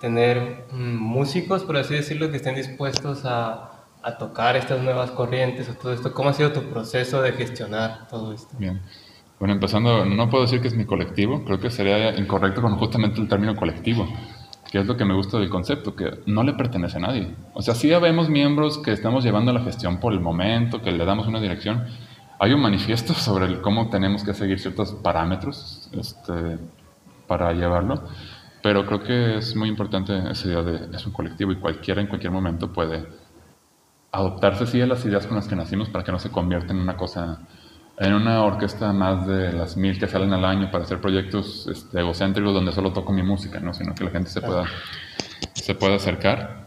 tener mm, músicos, por así decirlo, que estén dispuestos a, a tocar estas nuevas corrientes o todo esto. ¿Cómo ha sido tu proceso de gestionar todo esto? Bien. Bueno, empezando, no puedo decir que es mi colectivo, creo que sería incorrecto con justamente el término colectivo, que es lo que me gusta del concepto, que no le pertenece a nadie. O sea, sí habemos miembros que estamos llevando la gestión por el momento, que le damos una dirección. Hay un manifiesto sobre el cómo tenemos que seguir ciertos parámetros este, para llevarlo, pero creo que es muy importante esa idea de es un colectivo y cualquiera en cualquier momento puede adoptarse sí a las ideas con las que nacimos para que no se convierta en una cosa, en una orquesta más de las mil que salen al año para hacer proyectos este, egocéntricos donde solo toco mi música, ¿no? sino que la gente se pueda, se pueda acercar.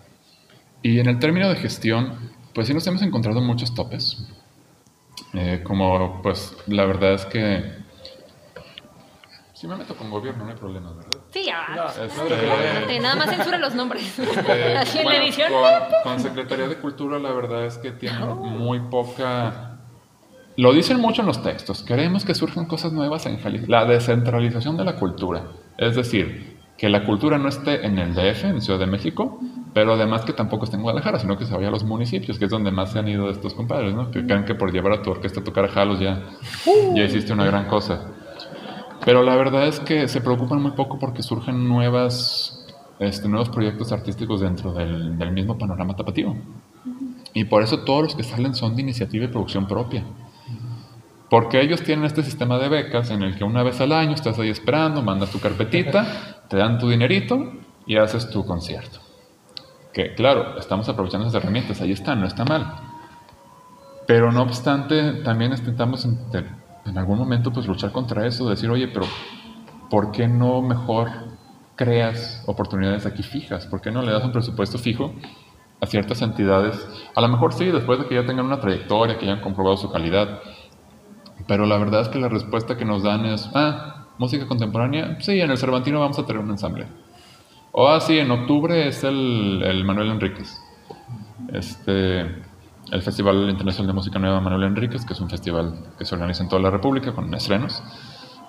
Y en el término de gestión, pues sí nos hemos encontrado muchos topes. Eh, como pues la verdad es que si me meto con gobierno no hay problema, ¿verdad? Sí, ah, Este, nada más censura los nombres. Así en la bueno, edición. Con, con Secretaría de Cultura la verdad es que tienen muy poca... Lo dicen mucho en los textos, queremos que surjan cosas nuevas en Jalisco. La descentralización de la cultura, es decir, que la cultura no esté en el DF, en Ciudad de México, pero además que tampoco esté en Guadalajara, sino que se vaya a los municipios, que es donde más se han ido estos compadres, ¿no? Que creen que por llevar a tu orquesta a tocar a Jalos ya, ya hiciste una gran cosa. Pero la verdad es que se preocupan muy poco porque surgen nuevas, este, nuevos proyectos artísticos dentro del, del mismo panorama tapatío. Y por eso todos los que salen son de iniciativa y producción propia. Porque ellos tienen este sistema de becas en el que una vez al año estás ahí esperando, mandas tu carpetita, te dan tu dinerito y haces tu concierto. Que claro, estamos aprovechando esas herramientas, ahí están, no está mal. Pero no obstante, también intentamos en, en algún momento pues luchar contra eso, decir, oye, pero ¿por qué no mejor creas oportunidades aquí fijas? ¿Por qué no le das un presupuesto fijo a ciertas entidades? A lo mejor sí, después de que ya tengan una trayectoria, que hayan comprobado su calidad. Pero la verdad es que la respuesta que nos dan es, ah, música contemporánea, sí, en el Cervantino vamos a tener un ensamble. O ah, sí, en octubre es el, el Manuel Enríquez. Este, el Festival Internacional de Música Nueva Manuel Enríquez, que es un festival que se organiza en toda la República con estrenos,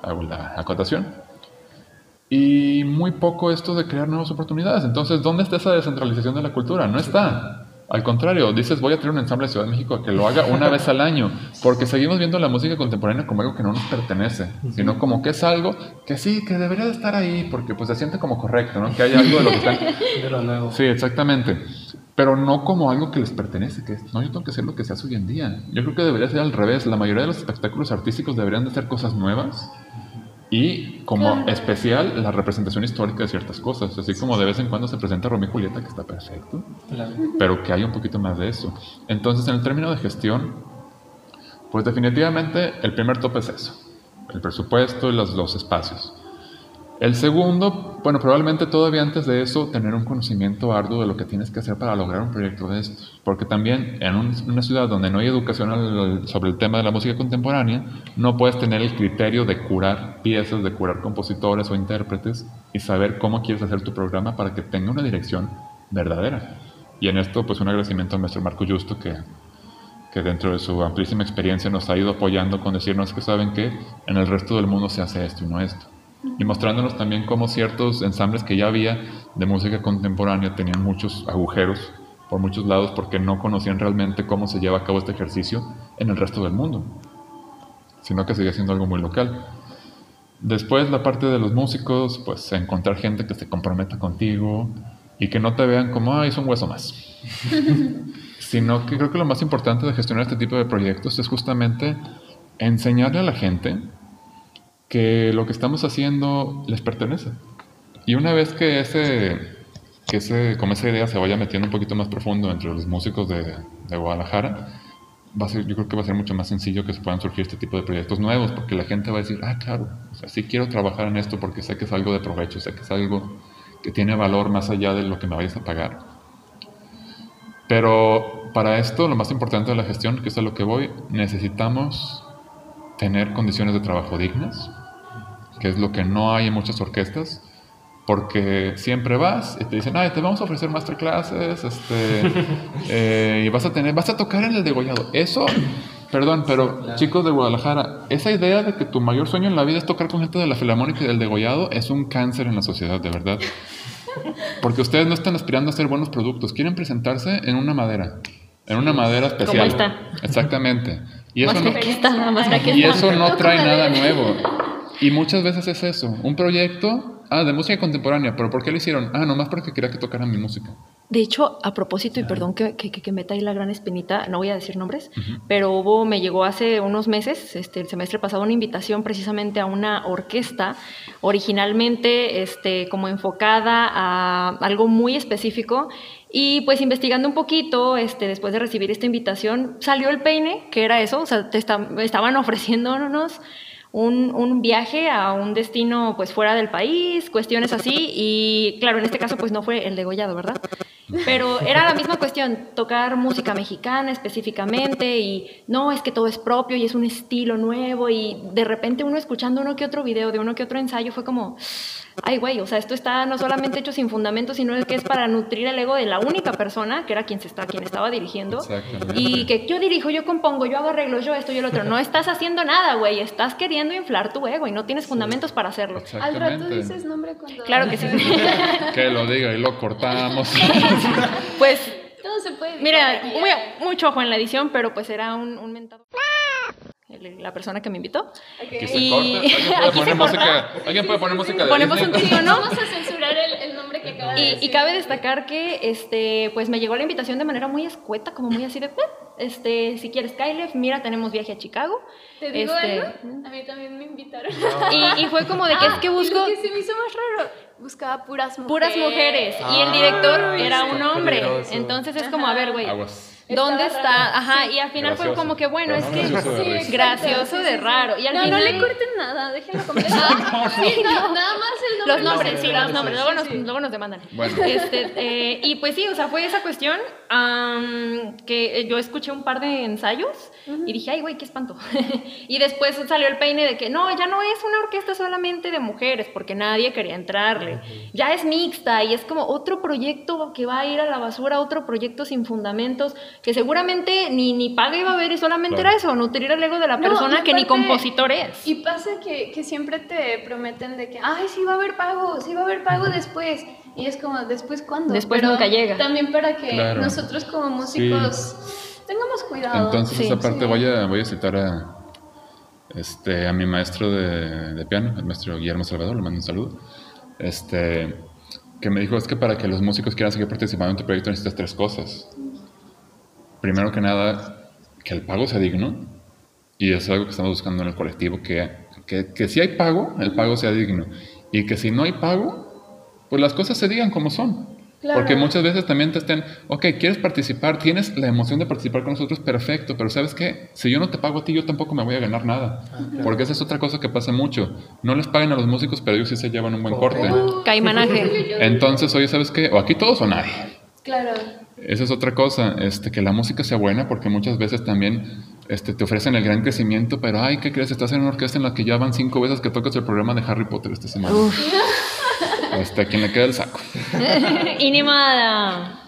hago la acotación. Y muy poco esto de crear nuevas oportunidades. Entonces, ¿dónde está esa descentralización de la cultura? No está. Al contrario, dices, voy a tener un ensamble de Ciudad de México que lo haga una vez al año, porque seguimos viendo la música contemporánea como algo que no nos pertenece, sino como que es algo que sí, que debería de estar ahí, porque pues se siente como correcto, ¿no? Que hay algo de lo que están... De lo nuevo. Sí, exactamente. Pero no como algo que les pertenece, que es, no, yo tengo que hacer lo que se hace hoy en día. Yo creo que debería ser al revés. La mayoría de los espectáculos artísticos deberían de hacer cosas nuevas y como Claro. especial la representación histórica de ciertas cosas. Así como de vez en cuando se presenta Romeo y Julieta, que está perfecto, Claro. pero que hay un poquito más de eso. Entonces, en el término de gestión, pues definitivamente el primer tope es eso, el presupuesto y los, los espacios. El segundo, bueno, probablemente todavía antes de eso, tener un conocimiento arduo de lo que tienes que hacer para lograr un proyecto de estos. Porque también en un- una ciudad donde no hay educación sobre el tema de la música contemporánea, no puedes tener el criterio de curar piezas, de curar compositores o intérpretes y saber cómo quieres hacer tu programa para que tenga una dirección verdadera. Y en esto, pues un agradecimiento al maestro Marco Justo que que dentro de su amplísima experiencia nos ha ido apoyando con decirnos que saben que en el resto del mundo se hace esto y no esto. Y mostrándonos también cómo ciertos ensambles que ya había de música contemporánea tenían muchos agujeros por muchos lados porque no conocían realmente cómo se lleva a cabo este ejercicio en el resto del mundo, sino que seguía siendo algo muy local. Después la parte de los músicos, pues encontrar gente que se comprometa contigo y que no te vean como, ah, es un hueso más. sino que creo que lo más importante de gestionar este tipo de proyectos es justamente enseñarle a la gente que lo que estamos haciendo les pertenece. Y una vez que ese, que ese, como esa idea se vaya metiendo un poquito más profundo entre los músicos de, de Guadalajara, va a ser, yo creo que va a ser mucho más sencillo que se puedan surgir este tipo de proyectos nuevos, porque la gente va a decir, ah, claro, o sea, sí quiero trabajar en esto porque sé que es algo de provecho, sé que es algo que tiene valor más allá de lo que me vayas a pagar. Pero para esto, lo más importante de la gestión, que es a lo que voy, necesitamos tener condiciones de trabajo dignas, que es lo que no hay en muchas orquestas, porque siempre vas y te dicen, ay, te vamos a ofrecer masterclasses, este, eh, y vas a tener, vas a tocar en el degollado. Eso, perdón, pero chicos de Guadalajara, esa idea de que tu mayor sueño en la vida es tocar con gente de la Filarmónica y del degollado es un cáncer en la sociedad, de verdad. Porque ustedes no están aspirando a hacer buenos productos, quieren presentarse en una madera, en una madera especial. Como esta. Exactamente. Y eso, está, y no trae nada nuevo. Y muchas veces es eso, un proyecto, ah, de música contemporánea, pero ¿por qué lo hicieron? Ah, nomás porque quería que tocaran mi música. De hecho, a propósito, y perdón que, que, que meta ahí la gran espinita, no voy a decir nombres, pero hubo, me llegó hace unos meses, este, el semestre pasado, una invitación precisamente a una orquesta, originalmente este, como enfocada a algo muy específico. Y pues investigando un poquito, este, después de recibir esta invitación, salió el peine, que era eso, o sea, te esta- estaban ofreciéndonos un, un viaje a un destino pues fuera del país, cuestiones así, y claro, en este caso pues no fue el degollado, ¿verdad? Pero era la misma cuestión, tocar música mexicana específicamente y no, es que todo es propio y es un estilo nuevo y de repente uno escuchando uno que otro video de uno que otro ensayo fue como, ay güey, o sea, esto está no solamente hecho sin fundamento, sino que es para nutrir el ego de la única persona, que era quien, se está, quien estaba dirigiendo, Exactamente. y que yo dirijo, yo compongo, yo hago arreglos, yo esto y el otro. No estás haciendo nada, güey, estás queriendo inflar tu ego y no tienes fundamentos para hacerlo. Al rato dices nombre cuando... Claro que sí. Que lo diga y lo cortamos. Pues Todo se puede. Mira, muy- ya. mucho ojo en la edición, pero pues era un, un mentado. La persona que me invitó. Ok. Que se Y- corte. ¿Alguien puede Aquí poner se corta. música? ¿Alguien puede poner música de Ponemos Disney? un trío, ¿no? Vamos a censurar el, el nombre que acaba de Y, decir. y cabe destacar que este, pues me llegó la invitación de manera muy escueta, como muy así de, "Eh, este, si quieres, Kyle, mira, tenemos viaje a Chicago. ¿Te digo Este, algo? A mí también me invitaron. Y, y fue como de que es que Ah, y busco Lo que se me hizo más raro, buscaba puras mujeres. puras mujeres y el Ah, director está era un hombre. peligroso. entonces es como, a ver, güey, Aguas. ¿Dónde está? raro. Ajá, Sí. y al final fue Gracioso. como que, bueno, Pero es no que gracioso de Sí, gracioso de raro. Y al no, final no le corten nada, déjenlo completar. sí, no, nada más el nombre. Los nombres, sí, los Sí, nombres. sí, Luego nos, sí. luego nos demandan. Bueno. Este, eh, y pues sí, o sea, fue esa cuestión am, que yo escuché un par de ensayos y dije, ay, güey, qué espanto. y después salió el peine de que no, ya no es una orquesta solamente de mujeres, porque nadie quería entrarle. Ya es mixta y es como otro proyecto que va a ir a la basura, otro proyecto sin fundamentos, que seguramente ni, ni paga iba a haber y solamente Claro. era eso, nutrir el ego de la No, persona que ni compositor es. Y pasa que, que siempre te prometen de que, ay, sí va a haber pago, sí va a haber pago después. Y es como, ¿después cuándo? Después nunca llega. También para que Claro. nosotros como músicos tengamos cuidado. Entonces, Sí. esa parte Sí. voy, a, voy a citar a, este, a mi maestro de, de piano, el maestro Guillermo Salvador, le mando un saludo, este, que me dijo, es que para que los músicos quieran seguir participando en tu proyecto necesitas tres cosas. Primero que nada, que el pago sea digno, y es algo que estamos buscando en el colectivo, que, que, que si hay pago, el pago sea digno, y que si no hay pago, pues las cosas se digan como son. Claro. Porque muchas veces también te estén, ok, quieres participar, tienes la emoción de participar con nosotros, perfecto, pero ¿sabes qué? Si yo no te pago a ti, yo tampoco me voy a ganar nada. Porque esa es otra cosa que pasa mucho. No les pagan a los músicos, pero ellos sí se llevan un buen corte. Caimanaje. Entonces, oye, ¿sabes qué? O aquí todos o nadie. Claro. Esa es otra cosa, este, que la música sea buena, porque muchas veces también este, te ofrecen el gran crecimiento, pero ay, ¿qué crees? Estás en una orquesta en la que ya van cinco veces que tocas el programa de Harry Potter esta semana. Este, a quien le queda el saco. Inimada.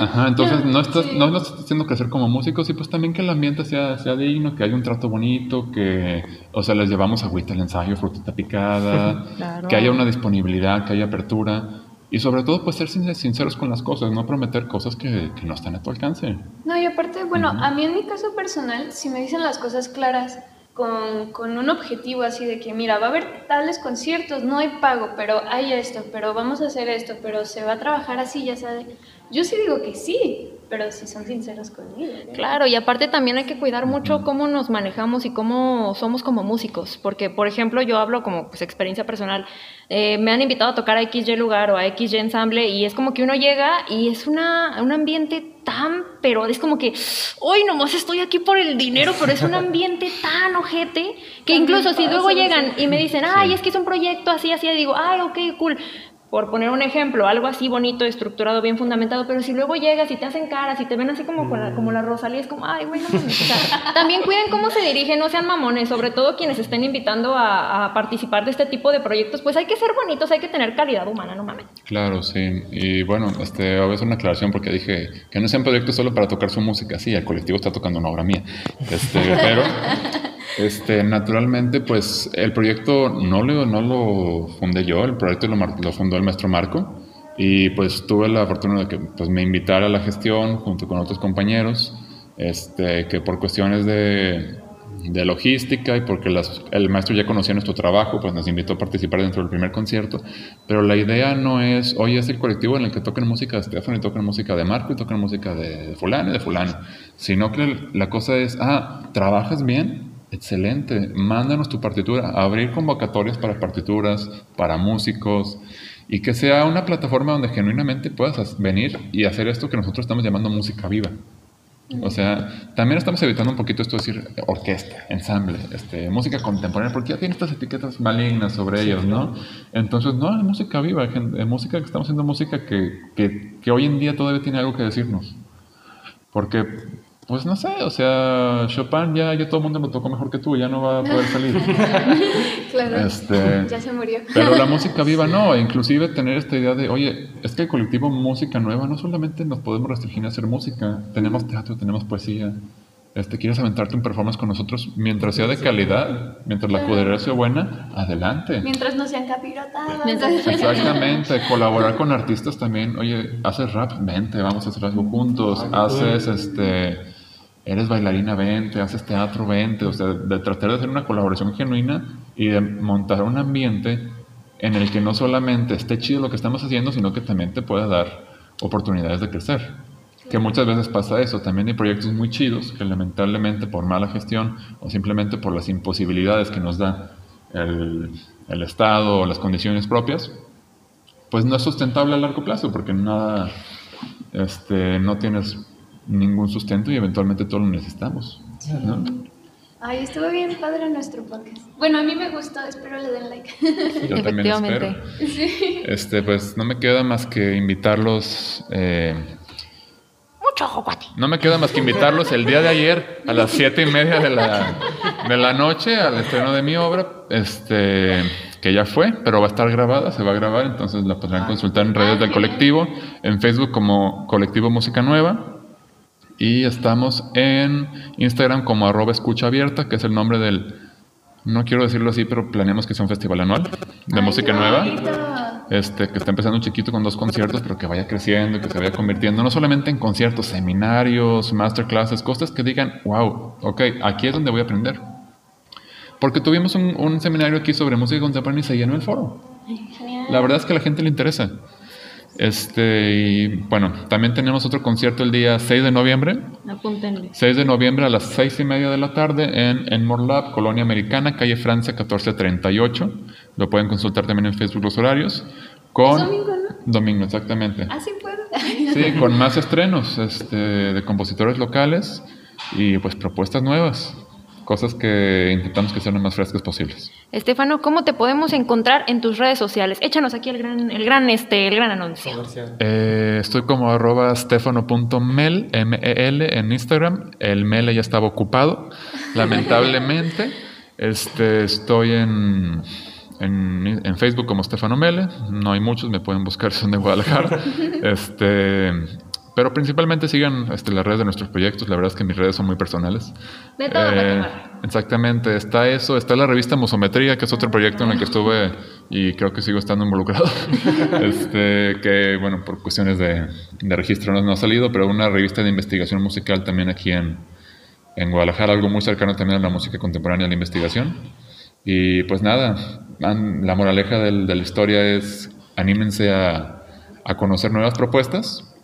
Ajá, entonces no estás, Sí. no nos estás haciendo crecer como músicos y pues también que el ambiente sea, sea digno, que haya un trato bonito, que, o sea, les llevamos agüita al ensayo, frutita picada, Claro. que haya una disponibilidad, que haya apertura, Y sobre todo, pues ser sinceros con las cosas, no prometer cosas que, que no están a tu alcance. No, y aparte, bueno, a mí en mi caso personal, si me dicen las cosas claras, con, con, un objetivo así de que, mira, va a haber tales conciertos, no hay pago, pero hay esto, pero vamos a hacer esto, pero se va a trabajar así, ya sabes. Yo sí digo que sí, pero si son sinceros conmigo. Claro, y aparte también hay que cuidar mucho cómo nos manejamos y cómo somos como músicos, porque por ejemplo yo hablo como pues, experiencia personal, eh, me han invitado a tocar a XY lugar o a XY ensamble y es como que uno llega y es una, un ambiente tan, pero es como que, hoy nomás estoy aquí por el dinero, pero es un ambiente tan ojete que incluso si luego llegan y me dicen, ay, es que es un proyecto así, así, digo, ay, ok, cool por poner un ejemplo, algo así bonito, estructurado, bien fundamentado, pero si luego llegas y te hacen caras y te ven así como, la, como la Rosalía, es como, ay, bueno, también cuiden cómo se dirigen, no sean mamones, sobre todo quienes estén invitando a, participar de este tipo de proyectos, pues hay que ser bonitos, hay que tener calidad humana, no mames. Claro, sí, y bueno, este, a veces una aclaración porque dije que no sean proyectos solo para tocar su música, sí, el colectivo está tocando una obra mía, este, pero este, naturalmente, pues el proyecto no lo, fundé yo, el proyecto lo, fundó el maestro Marco y pues tuve la fortuna de que pues, me invitara a la gestión junto con otros compañeros, este, que por cuestiones de, logística y porque el maestro ya conocía nuestro trabajo, pues nos invitó a participar dentro del primer concierto. Pero la idea no es, oye, es el colectivo en el que tocan música de Stefano y tocan música de Marco y tocan música de fulano y de fulano, sino que la cosa es, ah, ¿trabajas bien? Excelente, mándanos tu partitura, abrir convocatorias para partituras, para músicos y que sea una plataforma donde genuinamente puedas venir y hacer esto que nosotros estamos llamando música viva. O sea, también estamos evitando un poquito esto de decir orquesta, ensamble, este, música contemporánea, porque ya tiene estas etiquetas malignas sobre ellos, ¿no? Entonces, no, es música viva, es música que estamos haciendo música que, que, que hoy en día todavía tiene algo que decirnos. Porque pues no sé, o sea, Chopin ya, ya todo el mundo lo tocó mejor que tú, ya no va a poder salir. claro, este, ya se murió. Pero la música viva no, inclusive tener esta idea de, oye, es que el colectivo Música Nueva no solamente nos podemos restringir a hacer música, tenemos teatro, tenemos poesía. Este, ¿Quieres aventarte un performance con nosotros? Mientras sea de calidad, mientras la cuadrera sea buena, adelante. Mientras no sean capirotadas. Exactamente, colaborar con artistas también. Oye, haces rap, vente, vamos a hacer algo juntos. Haces este eres bailarina, vente, haces teatro, vente, o sea, de tratar de hacer una colaboración genuina y de montar un ambiente en el que no solamente esté chido lo que estamos haciendo, sino que también te pueda dar oportunidades de crecer. Que muchas veces pasa eso, también hay proyectos muy chidos que lamentablemente por mala gestión o simplemente por las imposibilidades que nos da el, el Estado o las condiciones propias, pues no es sustentable a largo plazo porque nada, este, no tienes ningún sustento y eventualmente todos lo necesitamos. ¿no? Ay, estuvo bien padre nuestro podcast. Bueno, a mí me gustó, espero le den like. Yo también espero. Este, pues no me queda más que invitarlos. Eh, Mucho juguete. No me queda más que invitarlos el día de ayer a las siete y media de la, de la noche al estreno de mi obra. Este que ya fue, pero va a estar grabada, se va a grabar, entonces la podrán consultar en redes del colectivo, en Facebook como Colectivo Música Nueva, y estamos en Instagram como arroba escucha abierta, que es el nombre del, no quiero decirlo así, pero planeamos que sea un festival anual de música nueva. Este, que está empezando un chiquito con dos conciertos, pero que vaya creciendo, que se vaya convirtiendo no solamente en conciertos, seminarios, masterclasses, cosas que digan, wow, ok, aquí es donde voy a aprender. Porque tuvimos un, un seminario aquí sobre música contemporánea y se llenó el foro. La verdad es que a la gente le interesa. Este, y bueno, también tenemos otro concierto el día 6 de noviembre. Apúntenle. 6 de noviembre a las 6 y media de la tarde en Enmore Lab, Colonia Americana, calle Francia 1438. Lo pueden consultar también en Facebook los horarios. Con domingo, ¿no? Domingo, exactamente. Ah, sí puedo. sí, con más estrenos este, de compositores locales y pues propuestas nuevas cosas que intentamos que sean lo más frescas posibles. Estefano, ¿cómo te podemos encontrar en tus redes sociales? Échanos aquí el gran, el gran, este, el gran anuncio. Eh, estoy como arroba stefano.mel, M-E-L, en Instagram. El mel ya estaba ocupado, lamentablemente. este, estoy en, en, en, Facebook como Stefano Mele. No hay muchos, me pueden buscar, son de Guadalajara. este, pero principalmente sigan este, las redes de nuestros proyectos. La verdad es que mis redes son muy personales. De todo eh, Exactamente. Está eso. Está la revista Musometría, que es otro proyecto en el que estuve y creo que sigo estando involucrado. este, que, bueno, por cuestiones de, de registro no, no, ha salido, pero una revista de investigación musical también aquí en, en Guadalajara, algo muy cercano también a la música contemporánea de la investigación. Y pues nada, la moraleja del, de la historia es anímense a, a, conocer nuevas propuestas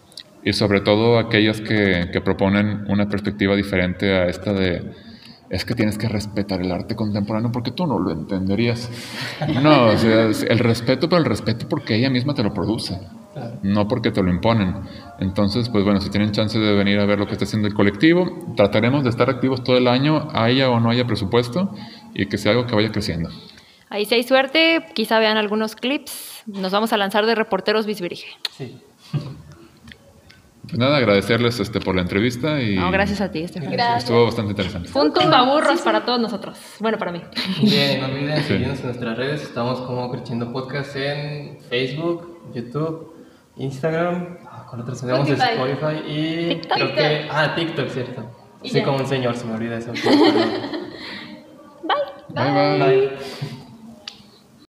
y sobre todo aquellas que, que proponen una perspectiva diferente a esta de es que tienes que respetar el arte contemporáneo porque tú no lo entenderías. No, o sea, el respeto, pero el respeto porque ella misma te lo produce, no porque te lo imponen. Entonces, pues bueno, si tienen chance de venir a ver lo que está haciendo el colectivo, trataremos de estar activos todo el año, haya o no haya presupuesto, y que sea algo que vaya creciendo. Ahí si hay suerte, quizá vean algunos clips. Nos vamos a lanzar de reporteros Bisbirige. Sí. Pues nada, agradecerles este, por la entrevista y... No, gracias a ti, Estefan. Estuvo bastante interesante. Fue un tumbaburros para todos nosotros. Bueno, para mí. Bien, no olviden seguirnos en nuestras redes. Estamos como Creciendo Podcast en Facebook, YouTube, Instagram. Ah, ¿Cuál otro tenemos? Spotify y... TikTok. Creo que... Ah, TikTok, cierto. Y Sí, ya. como un señor, se me olvida eso. Bye. bye. bye. Bye.